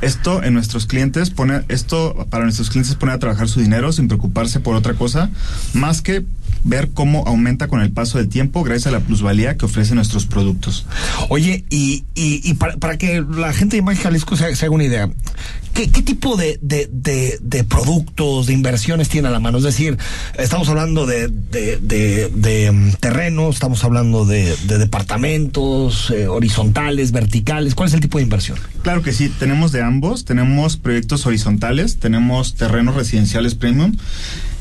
Esto en nuestros clientes pone, esto para nuestros clientes pone a trabajar su dinero sin preocuparse por otra cosa más que ver cómo aumenta con el paso del tiempo gracias a la plusvalía que ofrecen nuestros productos. Oye, y, y, y para, para que la gente de Imagen Jalisco se, se haga una idea, ¿qué, tipo de, de, productos, de inversiones tiene a la mano? Es decir, estamos hablando de, mm, terrenos, estamos hablando de, de departamentos eh, horizontales, verticales. ¿Cuál es el tipo de inversión? Claro que sí, tenemos de ambos, tenemos proyectos horizontales, tenemos terrenos residenciales premium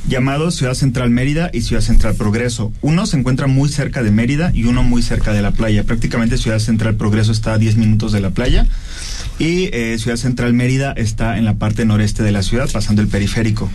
llamado Ciudad Central Mérida y Ciudad Central Progreso. Uno se encuentra muy cerca de Mérida y uno muy cerca de la playa. Prácticamente Ciudad Central Progreso está a 10 minutos de la playa y eh, Ciudad Central Mérida está en la parte noreste de la ciudad, pasando el periférico.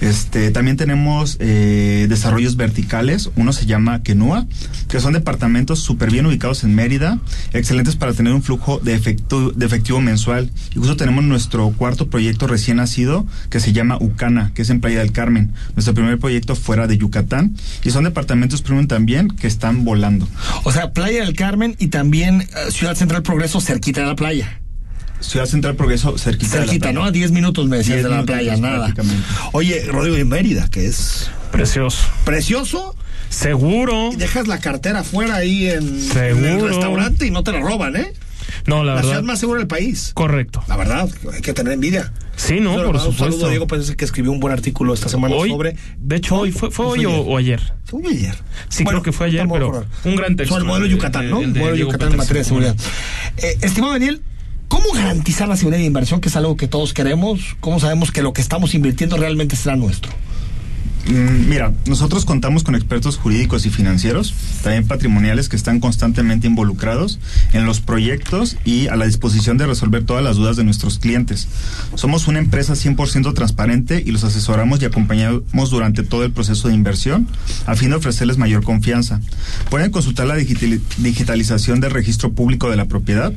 Este, también tenemos eh, desarrollos verticales, uno se llama Kenua, que son departamentos súper bien ubicados en Mérida, excelentes para tener un flujo de, efecto, de efectivo mensual. Incluso tenemos nuestro cuarto proyecto recién nacido, que se llama Ucana, que es en Playa del Carmen, nuestro primer proyecto fuera de Yucatán, y son departamentos premium también que están volando. O sea, Playa del Carmen y también eh, Ciudad Central Progreso cerquita de la playa. Ciudad Central Progreso, cerquita. Cerquita, de la ¿no? A 10 minutos me decías de la playa, nada. Oye, Rodrigo de Mérida, que es. Precioso. Precioso. Seguro. Y dejas la cartera afuera ahí en, en el restaurante y no te la roban, ¿eh? No, la, La, verdad. ciudad más segura del país. Correcto. La verdad, hay que tener envidia. Sí, no, Pero, por un saludo supuesto. a Diego Pérez que escribió un buen artículo esta semana Hoy, sobre. de hecho, hoy fue, fue hoy o, o ayer. Fue ayer. Sí, Bueno, creo que fue ayer, pero un gran texto. Sobre el modelo el de- Yucatán, ¿no? el de modelo Diego Yucatán en materia de seguridad. Eh, estimado Daniel, ¿cómo garantizar la seguridad de inversión, que es algo que todos queremos? ¿Cómo sabemos que lo que estamos invirtiendo realmente será nuestro? Mm, Mira, nosotros contamos con expertos jurídicos y financieros, también patrimoniales que están constantemente involucrados en los proyectos y a la disposición de resolver todas las dudas de nuestros clientes. Somos una empresa 100% transparente y los asesoramos y acompañamos durante todo el proceso de inversión a fin de ofrecerles mayor confianza. Pueden consultar la digitali- digitalización del registro público de la propiedad.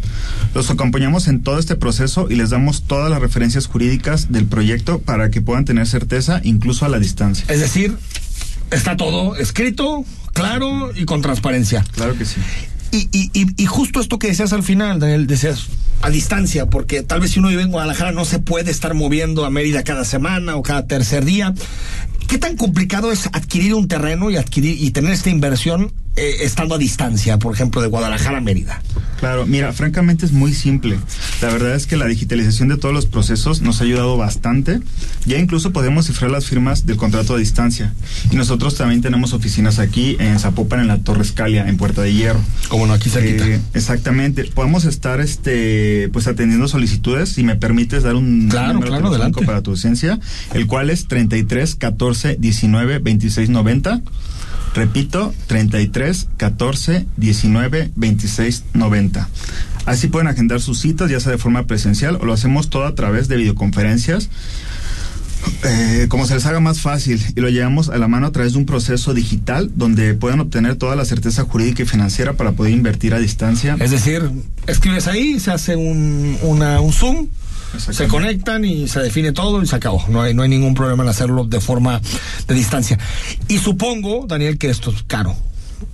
Los acompañamos en todo este proceso y les damos todas las referencias jurídicas del proyecto para que puedan tener certeza incluso a la distancia. Es decir, está todo escrito, claro y con transparencia. Claro que sí. Y, y, y, y justo esto que decías al final, Daniel, decías a distancia, porque tal vez si uno vive en Guadalajara no se puede estar moviendo a Mérida cada semana o cada tercer día. ¿Qué tan complicado es adquirir un terreno y adquirir y tener esta inversión eh, estando a distancia, por ejemplo, de Guadalajara a Mérida? Claro, mira, francamente es muy simple. La verdad es que la digitalización de todos los procesos nos ha ayudado bastante. Ya incluso podemos cifrar las firmas del contrato a distancia. Y nosotros también tenemos oficinas aquí en Zapopan, en la Torre Escalia, en Puerta de Hierro. Como no, aquí cerquita. Eh, exactamente. Podemos estar este pues atendiendo solicitudes. Si me permites dar un Claro, número claro, para tu ausencia, el cual es 33 14 19 26 90. Repito, 33 14 19 26 90. Así pueden agendar sus citas, ya sea de forma presencial o lo hacemos todo a través de videoconferencias. Eh, como se les haga más fácil y lo llevamos a la mano a través de un proceso digital donde puedan obtener toda la certeza jurídica y financiera para poder invertir a distancia. Es decir, escribes ahí, se hace un, una, un Zoom, se conectan y se define todo y se acabó. No hay, no hay ningún problema en hacerlo de forma de distancia. Y supongo, Daniel, que esto es caro.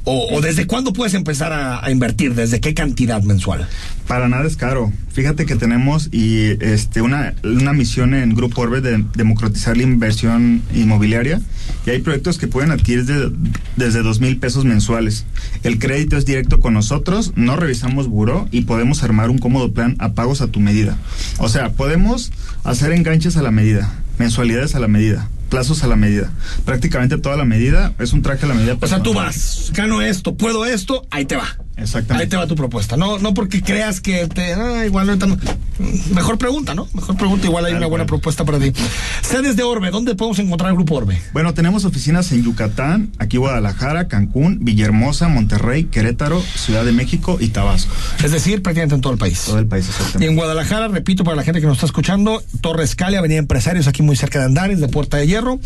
O, desde cuándo puedes empezar a, invertir, desde qué cantidad mensual. Para nada es caro. Fíjate que tenemos y este una, una misión en Grupo Orbe de democratizar la inversión inmobiliaria y hay proyectos que pueden adquirir de- desde dos mil pesos mensuales. El crédito es directo con nosotros, no revisamos buró y podemos armar un cómodo plan a pagos a tu medida. O sea, podemos hacer enganches a la medida, mensualidades a la medida, plazos a la medida. Prácticamente toda la medida es un traje a la medida. O sea, tú vas, gano esto, puedo esto, ahí te va. Exactamente. Ahí te va tu propuesta. No, no porque creas que te. Ah, igual ahorita no. Mejor pregunta, ¿no? Mejor pregunta, igual hay una buena propuesta para ti. Sedes de Orbe, ¿dónde podemos encontrar el Grupo Orbe? Bueno, tenemos oficinas en Yucatán, aquí Guadalajara, Cancún, Villahermosa, Monterrey, Querétaro, Ciudad de México y Tabasco. Es decir, prácticamente en todo el país. Todo el país, Y exactamente. en Guadalajara, repito, para la gente que nos está escuchando, Torre Escali, Avenida Empresarios, aquí muy cerca de Andares, de Puerta de Hierro.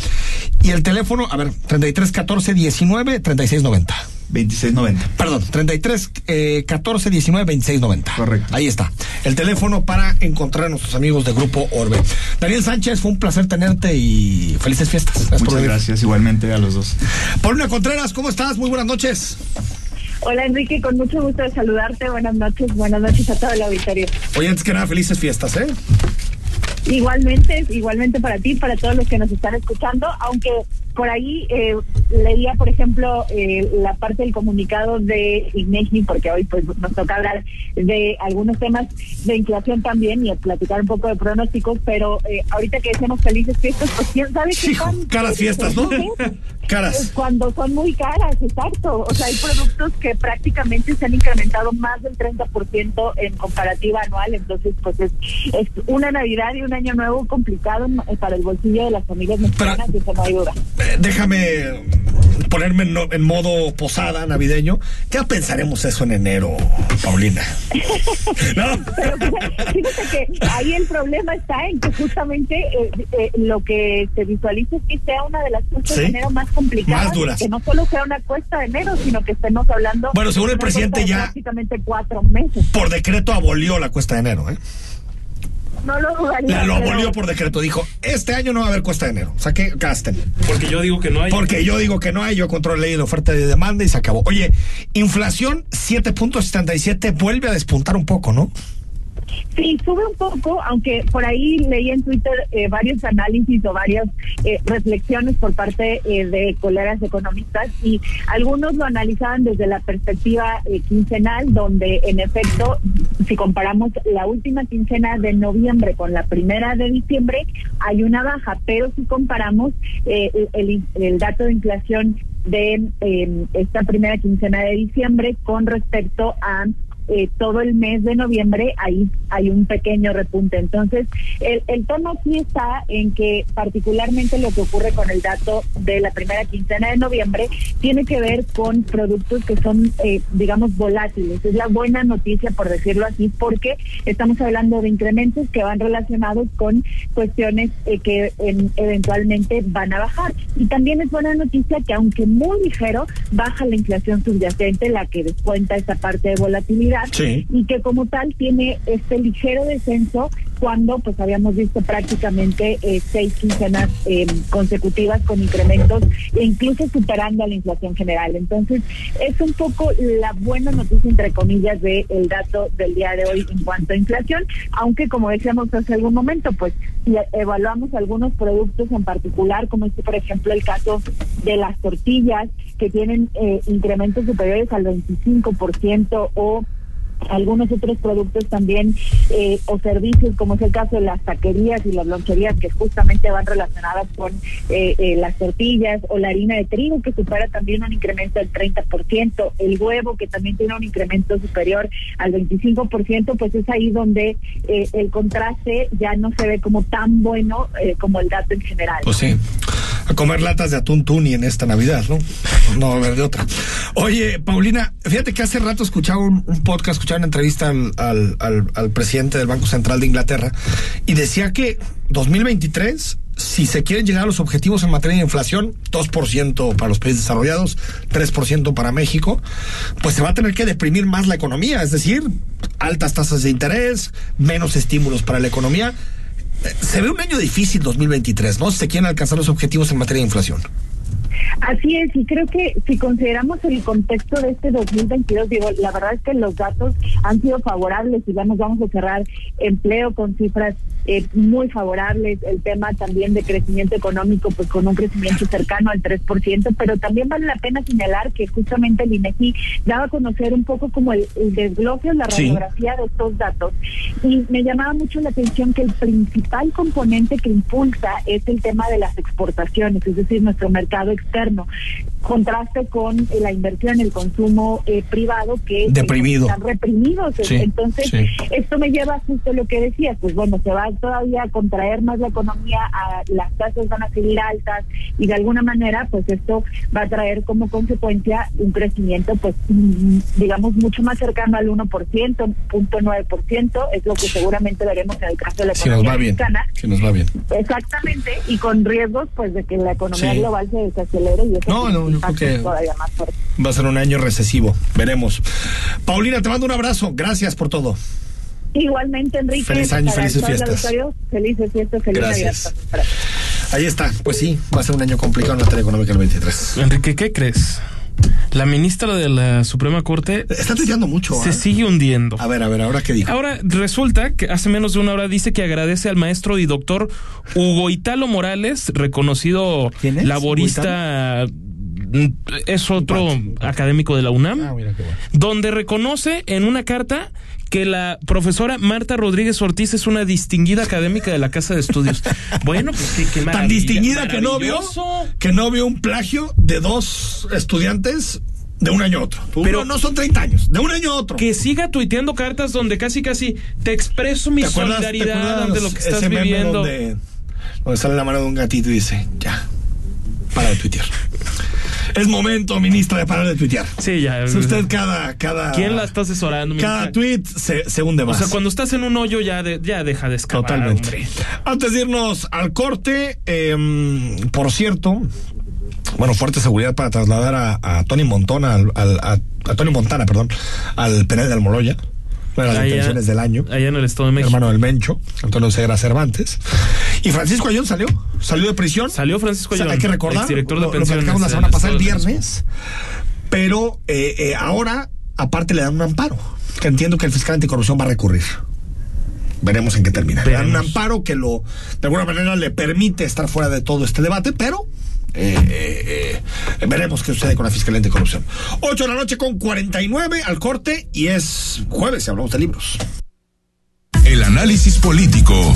Y el teléfono, a ver, 33 14 19 36 90. 2690. Perdón, 33 eh, 14 19 26 90. Correcto. Ahí está. El teléfono para encontrar a nuestros amigos de Grupo Orbe. Daniel Sánchez, fue un placer tenerte y felices fiestas. Gracias Muchas gracias, igualmente a los dos. Paulina Contreras, ¿cómo estás? Muy buenas noches. Hola Enrique, con mucho gusto de saludarte. Buenas noches, buenas noches a todo el auditorio. Oye, antes que nada, felices fiestas, ¿eh? Igualmente, igualmente para ti, para todos los que nos están escuchando, aunque por ahí eh, leía, por ejemplo, eh, la parte del comunicado de INEGI, porque hoy pues nos toca hablar de algunos temas de inflación también y platicar un poco de pronósticos, pero eh, ahorita que decimos felices fiestas, pues quién sabe qué son. Caras fiestas, ¿no? caras. Cuando son muy caras, exacto. O sea, hay productos que prácticamente se han incrementado más del 30% en comparativa anual, entonces pues es, es una Navidad y un año nuevo complicado para el bolsillo de las familias mexicanas, eso no hay duda. Déjame ponerme en, modo posada navideño. ¿Qué pensaremos eso en enero, Paulina? ¿No? Pero fíjate que ahí el problema está en que justamente eh, eh, lo que se visualiza es que sea una de las cuestas de enero más complicadas. Más duras. Que no solo sea una cuesta de enero, sino que estemos hablando. Bueno, según el presidente ya. Prácticamente cuatro meses. Por decreto abolió la cuesta de enero, ¿eh? No lo dudaría. lo abolió por decreto. Dijo, este año no va a haber cuesta de enero. O sea que gasten. Porque yo digo que no hay. Porque yo digo que no hay. Yo controlo la ley de oferta y de demanda y se acabó. Oye, inflación 7.77 vuelve a despuntar un poco, ¿no? Sí, sube un poco, aunque por ahí leí en Twitter eh, varios análisis o varias eh, reflexiones por parte eh, de colegas economistas y algunos lo analizaban desde la perspectiva quincenal, donde en efecto, si comparamos la última quincena de noviembre con la primera de diciembre, hay una baja, pero si comparamos el, el dato de inflación de esta primera quincena de diciembre con respecto a eh, todo el mes de noviembre ahí hay un pequeño repunte. Entonces, el, el tono aquí está en que particularmente lo que ocurre con el dato de la primera quincena de noviembre tiene que ver con productos que son, eh, digamos, volátiles. Es la buena noticia, por decirlo así, porque estamos hablando de incrementos que van relacionados con cuestiones eh, que eventualmente van a bajar. Y también es buena noticia que aunque muy ligero, baja la inflación subyacente, la que descuenta esa parte de volatilidad y que como tal tiene este ligero descenso cuando pues habíamos visto prácticamente eh, seis quincenas eh, consecutivas con incrementos e incluso superando a la inflación general. Entonces es un poco la buena noticia entre comillas de el dato del día de hoy en cuanto a inflación, aunque como decíamos hace algún momento, pues si evaluamos algunos productos en particular, como este por ejemplo el caso de las tortillas que tienen eh, incrementos superiores al 25% o algunos otros productos también eh, o servicios, como es el caso de las taquerías y las loncherías, que justamente van relacionadas con eh, eh, las tortillas o la harina de trigo, que supera también un incremento del 30%, el huevo, que también tiene un incremento superior al 25%, pues es ahí donde el contraste ya no se ve como tan bueno como el dato en general. Pues sí, a comer latas de atún tuni en esta Navidad, ¿no? No a ver de otra. Oye, Paulina, fíjate que hace rato escuchaba un, un podcast, escuchaba una entrevista al, al, al, presidente del Banco Central de Inglaterra y decía que 2023 si se quieren llegar a los objetivos en materia de inflación, 2% para los países desarrollados, 3% para México, pues se va a tener que deprimir más la economía, es decir, altas tasas de interés, menos estímulos para la economía. Se ve un año difícil 2023, ¿no? Se quieren alcanzar los objetivos en materia de inflación. Así es, y creo que si consideramos el contexto de este 2022, digo, la verdad es que los datos han sido favorables y ya nos vamos a cerrar empleo con cifras eh, muy favorables, el tema también de crecimiento económico, pues con un crecimiento cercano al 3%, pero también vale la pena señalar que justamente el INEGI daba a conocer un poco como el, desglose la radiografía de estos datos. Y me llamaba mucho la atención que el principal componente que impulsa es el tema de las exportaciones, es decir, nuestro mercado externo contraste con la inversión, el consumo eh, privado que Deprimido. están reprimidos. Entonces, esto me lleva justo a lo que decías, pues bueno, se va todavía a contraer más la economía, a, las tasas van a seguir altas y de alguna manera, pues esto va a traer como consecuencia un crecimiento, pues mm, digamos, mucho más cercano al 1%, 0.9%, es lo que seguramente veremos en el caso de la economía si mexicana. Si nos va bien. Exactamente, y con riesgos pues de que la economía global se desacelere y eso no, no, Va a ser un año recesivo, veremos. Paulina, te mando un abrazo, gracias por todo. Igualmente, Enrique. Feliz año, felices fiestas. Felices fiestas, feliz Gracias. Ahí está, pues sí, va a ser un año complicado en la materia económica el 23. Enrique, ¿qué crees? La ministra de la Suprema Corte está tuiteando mucho. Se ¿eh? sigue hundiendo. A ver, a ver, ahora qué dijo. Ahora resulta que hace menos de una hora dice que agradece al maestro y doctor Hugo Italo Morales, reconocido ¿Quién es? laborista es otro académico de la UNAM, Ah, mira qué bueno. donde reconoce en una carta que la profesora Marta Rodríguez Ortiz es una distinguida académica de la Casa de Estudios. bueno, pues qué, qué Tan distinguida que no vio que no vio un plagio de dos estudiantes de un año a otro. Pero no son 30 años, de un año a otro. Que siga tuiteando cartas donde casi casi te expreso mi ¿Te acuerdas- te solidaridad ante lo que estás ese meme viviendo. Donde, donde sale la mano de un gatito y dice, ya, para de tuitear. Es momento, ministra, de parar de tuitear. Sí, ya. Si usted cada, cada, ¿Quién la está asesorando? cada ministra? tweet se, se hunde O más. sea, cuando estás en un hoyo ya, de- ya deja de escapar. Totalmente. hombre. Antes de irnos al corte, eh, por cierto, bueno, fuerte seguridad para trasladar a, a Tony Montana, al, al- a, a Tony Montana, perdón, al penal de Almoloya. Una de las Allá- detenciones del año. Allá en el Estado de México. Hermano del Mencho, Antonio Segura Cervantes. Y Francisco Ayón salió, salió de prisión. Salió Francisco O sea, Ayón, hay que recordar, exdirector de lo, lo platicamos la semana pasada, el viernes, pero eh, eh, ahora, aparte, le dan un amparo, que entiendo que el fiscal anticorrupción va a recurrir. Veremos en qué termina. Le dan un Veremos. amparo que lo, de alguna manera, le permite estar fuera de todo este debate, pero eh, eh, eh, veremos qué sucede con la Fiscalía Anticorrupción. 8 de la noche con 49 al corte y es jueves y hablamos de libros. El análisis político.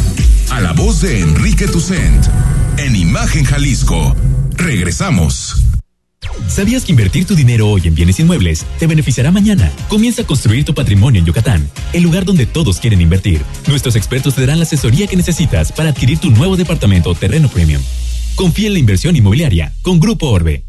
A la voz de Enrique Tucent. En Imagen Jalisco. Regresamos. ¿Sabías que invertir tu dinero hoy en bienes inmuebles te beneficiará mañana? Comienza a construir tu patrimonio en Yucatán, el lugar donde todos quieren invertir. Nuestros expertos te darán la asesoría que necesitas para adquirir tu nuevo departamento o terreno premium. Confía en la inversión inmobiliaria con Grupo Orbe.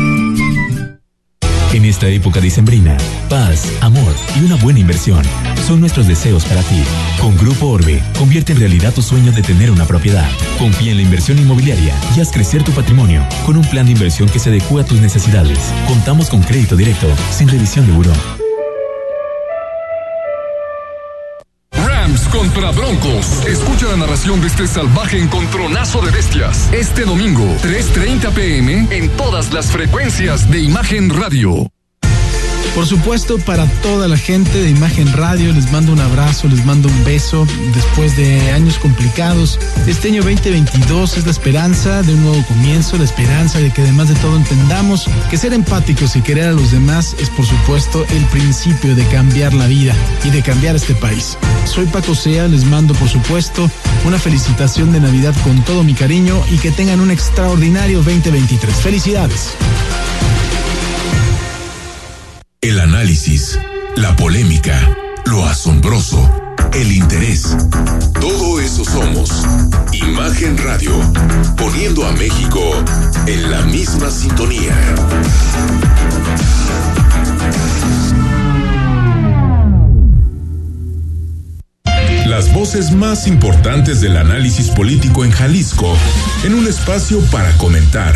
En esta época dicembrina, paz, amor y una buena inversión son nuestros deseos para ti. Con Grupo Orbe, convierte en realidad tu sueño de tener una propiedad. Confía en la inversión inmobiliaria y haz crecer tu patrimonio con un plan de inversión que se adecue a tus necesidades. Contamos con crédito directo, sin revisión de buró. Contra Broncos. Escucha la narración de este salvaje encontronazo de bestias. Este domingo, 3.30 pm, en todas las frecuencias de Imagen Radio. Por supuesto, para toda la gente de Imagen Radio, les mando un abrazo, les mando un beso después de años complicados. Este año 2022 es la esperanza de un nuevo comienzo, la esperanza de que además de todo entendamos que ser empáticos y querer a los demás es por supuesto el principio de cambiar la vida y de cambiar este país. Soy Paco Sea, les mando por supuesto una felicitación de Navidad con todo mi cariño y que tengan un extraordinario 2023. Felicidades. El análisis, la polémica, lo asombroso, el interés. Todo eso somos. Imagen Radio, poniendo a México en la misma sintonía. Las voces más importantes del análisis político en Jalisco, en un espacio para comentar,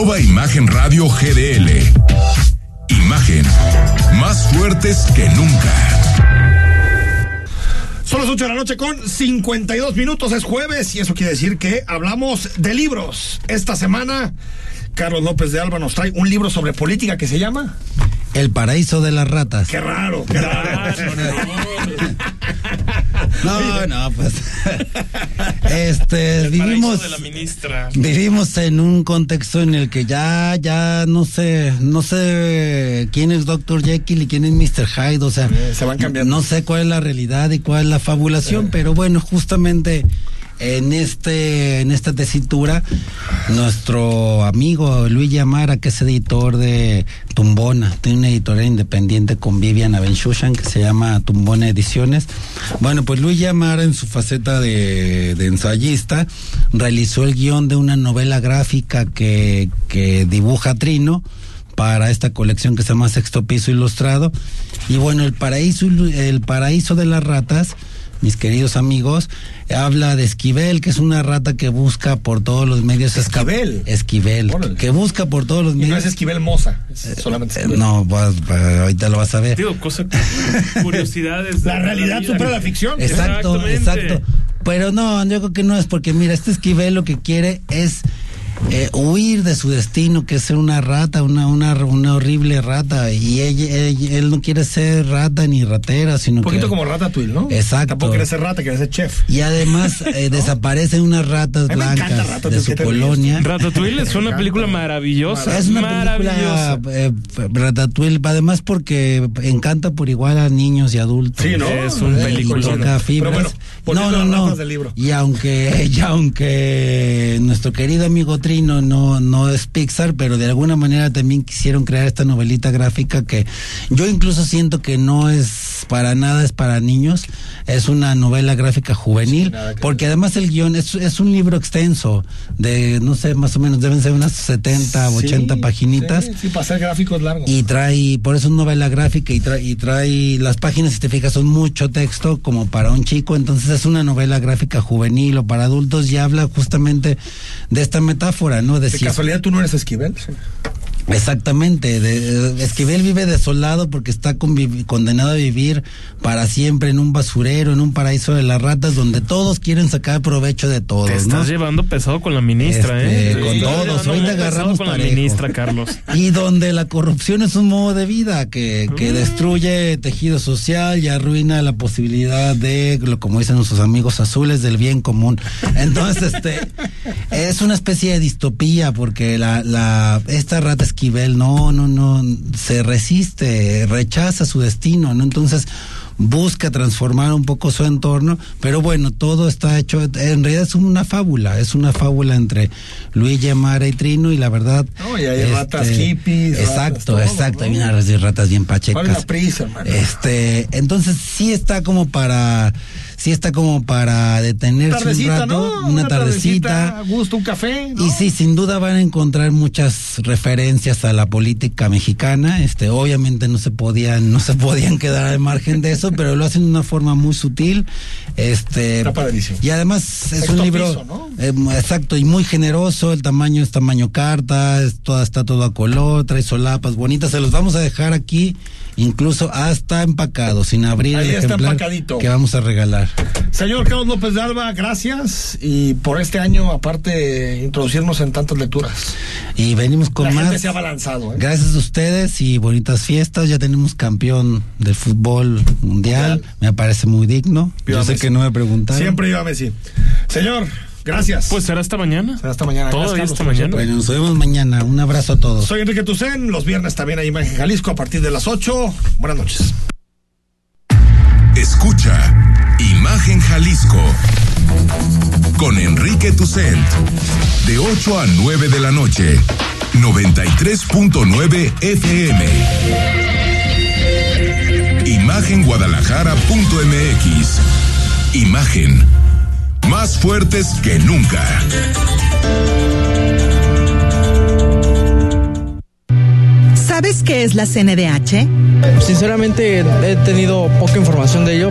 Arroba Imagen Radio GDL. Imagen, más fuertes que nunca. Son las 8 de la noche con 52 minutos, es jueves y eso quiere decir que hablamos de libros. Esta semana, Carlos López de Alba nos trae un libro sobre política que se llama El paraíso de las ratas. Qué raro, qué raro. No, no, pues. este, vivimos. de la ministra. Vivimos en un contexto en el que ya, ya no sé, no sé quién es Dr. Jekyll y quién es Mr. Hyde, o sea, se van cambiando. No sé cuál es la realidad y cuál es la fabulación, pero bueno, justamente en este en esta tesitura nuestro amigo Luis Yamara que es editor de Tumbona tiene una editorial independiente con Vivian Abenchushan que se llama Tumbona Ediciones. Bueno pues Luis Yamara en su faceta de, ensayista realizó el guion de una novela gráfica que, que dibuja Trino para esta colección que se llama Sexto Piso Ilustrado. Y bueno el paraíso el paraíso de las ratas mis queridos amigos, habla de Esquivel, que es una rata que busca por todos los medios. Esquivel. Esquivel. Que busca por todos los Y medios. no es Esquivel Moza, es solamente Eh, Esquivel. No, pues, pues, ahorita lo vas a ver. Digo, cosa, curiosidades. La realidad supera la ficción. Exacto, exacto. Pero no, yo creo que no es porque, mira, este Esquivel lo que quiere es eh, huir de su destino, que es ser una rata, una, una, una horrible rata. Y ella- ella- él no quiere ser rata ni ratera, sino Un poquito que. como Ratatouille, ¿no? Exacto. Tampoco quiere ser rata, quiere ser chef. Y además eh, desaparecen unas ratas blancas Ratatouille, de su colonia. Ratatouille es una película maravillosa. Es una maravillosa. película eh, Ratatouille, además porque encanta por igual a niños y adultos. Sí, ¿no? Es un Eh, fibras. Pero bueno, no, no, no. del libro. Y aunque, y aunque nuestro querido amigo No, no es Pixar, pero de alguna manera también quisieron crear esta novelita gráfica que yo incluso siento que no es para nada, es para niños. Es una novela gráfica juvenil, porque además el guion es, es un libro extenso de, no sé, más o menos deben ser unas 70, 80 Sí, paginitas. Sí, sí, para hacer gráficos largos. Y trae, por eso es novela gráfica y trae, y trae, las páginas, si te fijas, son mucho texto como para un chico, entonces es una novela gráfica juvenil o para adultos y habla justamente de esta metáfora, ¿no? de casualidad tú no eres Esquivel. Sí. Exactamente, de, Esquivel vive desolado porque está condenado a vivir para siempre en un basurero, en un paraíso de las ratas donde todos quieren sacar provecho de todos, Te ¿no? estás llevando pesado con la ministra, Este, ¿eh? con Te todos, muy pesado agarramos con la ministra, Carlos. Y donde la corrupción es un modo de vida que, que destruye tejido social y arruina la posibilidad de, lo- como dicen nuestros amigos azules, del bien común. Entonces, este, es una especie de distopía porque la, la, esta rata esquivel no, no, no, se resiste, rechaza su destino, ¿no? Entonces, busca transformar un poco su entorno, pero bueno, todo está hecho, en realidad es una fábula, es una fábula entre Luis Yamara y Trino y la verdad... No, y hay ratas hippies, ratas Exacto, todo, exacto, ¿no? hay unas ratas bien ¿Cuál es la pachecas. prisa, hermano? Este, entonces sí está como para, sí está como para detenerse Tardecita, un rato, ¿no? una, tardecita. a gusto, un café. ¿no? Y sí, sin duda van a encontrar muchas referencias a la política mexicana. Este, obviamente no se podían, no se podían quedar al margen de eso, pero lo hacen de una forma muy sutil. Este, Está y además es Sexto un libro piso, ¿no? eh, exacto y muy generoso. El tamaño es tamaño carta, es toda, está todo a color, trae solapas bonitas. Se los vamos a dejar aquí, incluso hasta empacado, sin abrir Ahí el está ejemplar empacadito. que vamos a regalar. Señor Carlos López de Alba, gracias. Y por este año, aparte, introducirnos en tantas lecturas. Y venimos con La más. gente se ha balanzado. ¿eh? Gracias a ustedes y bonitas fiestas. Ya tenemos campeón del fútbol mundial. Me parece muy digno. Yo sé Messi. que no me preguntaron. Siempre iba Messi. Señor, gracias. Pues será hasta mañana. Será hasta mañana. Todavía Gracias, hasta mañana. Bueno, nos vemos mañana. Un abrazo a todos. Soy Enrique Tucen, los viernes también hay Imagen Jalisco a partir de las 8. Buenas noches. Escucha Imagen Jalisco. Con Enrique Tucent. De 8 a 9 de la noche. 93.9 FM Imagenguadalajara.mx Imagen. Más fuertes que nunca. ¿Sabes qué es la CNDH? Sinceramente he tenido poca información de ello.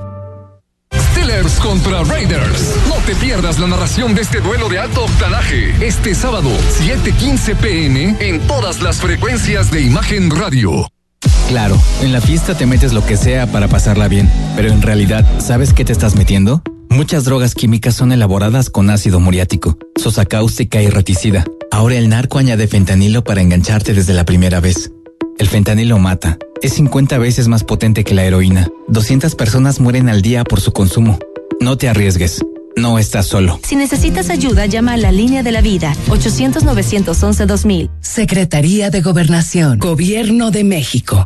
Steelers contra Raiders. No te pierdas la narración de este duelo de alto octanaje este sábado, 7:15 pm, en todas las frecuencias de Imagen Radio. Claro, en la fiesta te metes lo que sea para pasarla bien, pero en realidad, ¿sabes qué te estás metiendo? Muchas drogas químicas son elaboradas con ácido muriático, sosa cáustica y reticida. Ahora el narco añade fentanilo para engancharte desde la primera vez. El fentanilo mata. Es 50 veces más potente que la heroína. 200 personas mueren al día por su consumo. No te arriesgues. No estás solo. Si necesitas ayuda, llama a la línea de la vida 800-911-2000. Secretaría de Gobernación, Gobierno de México.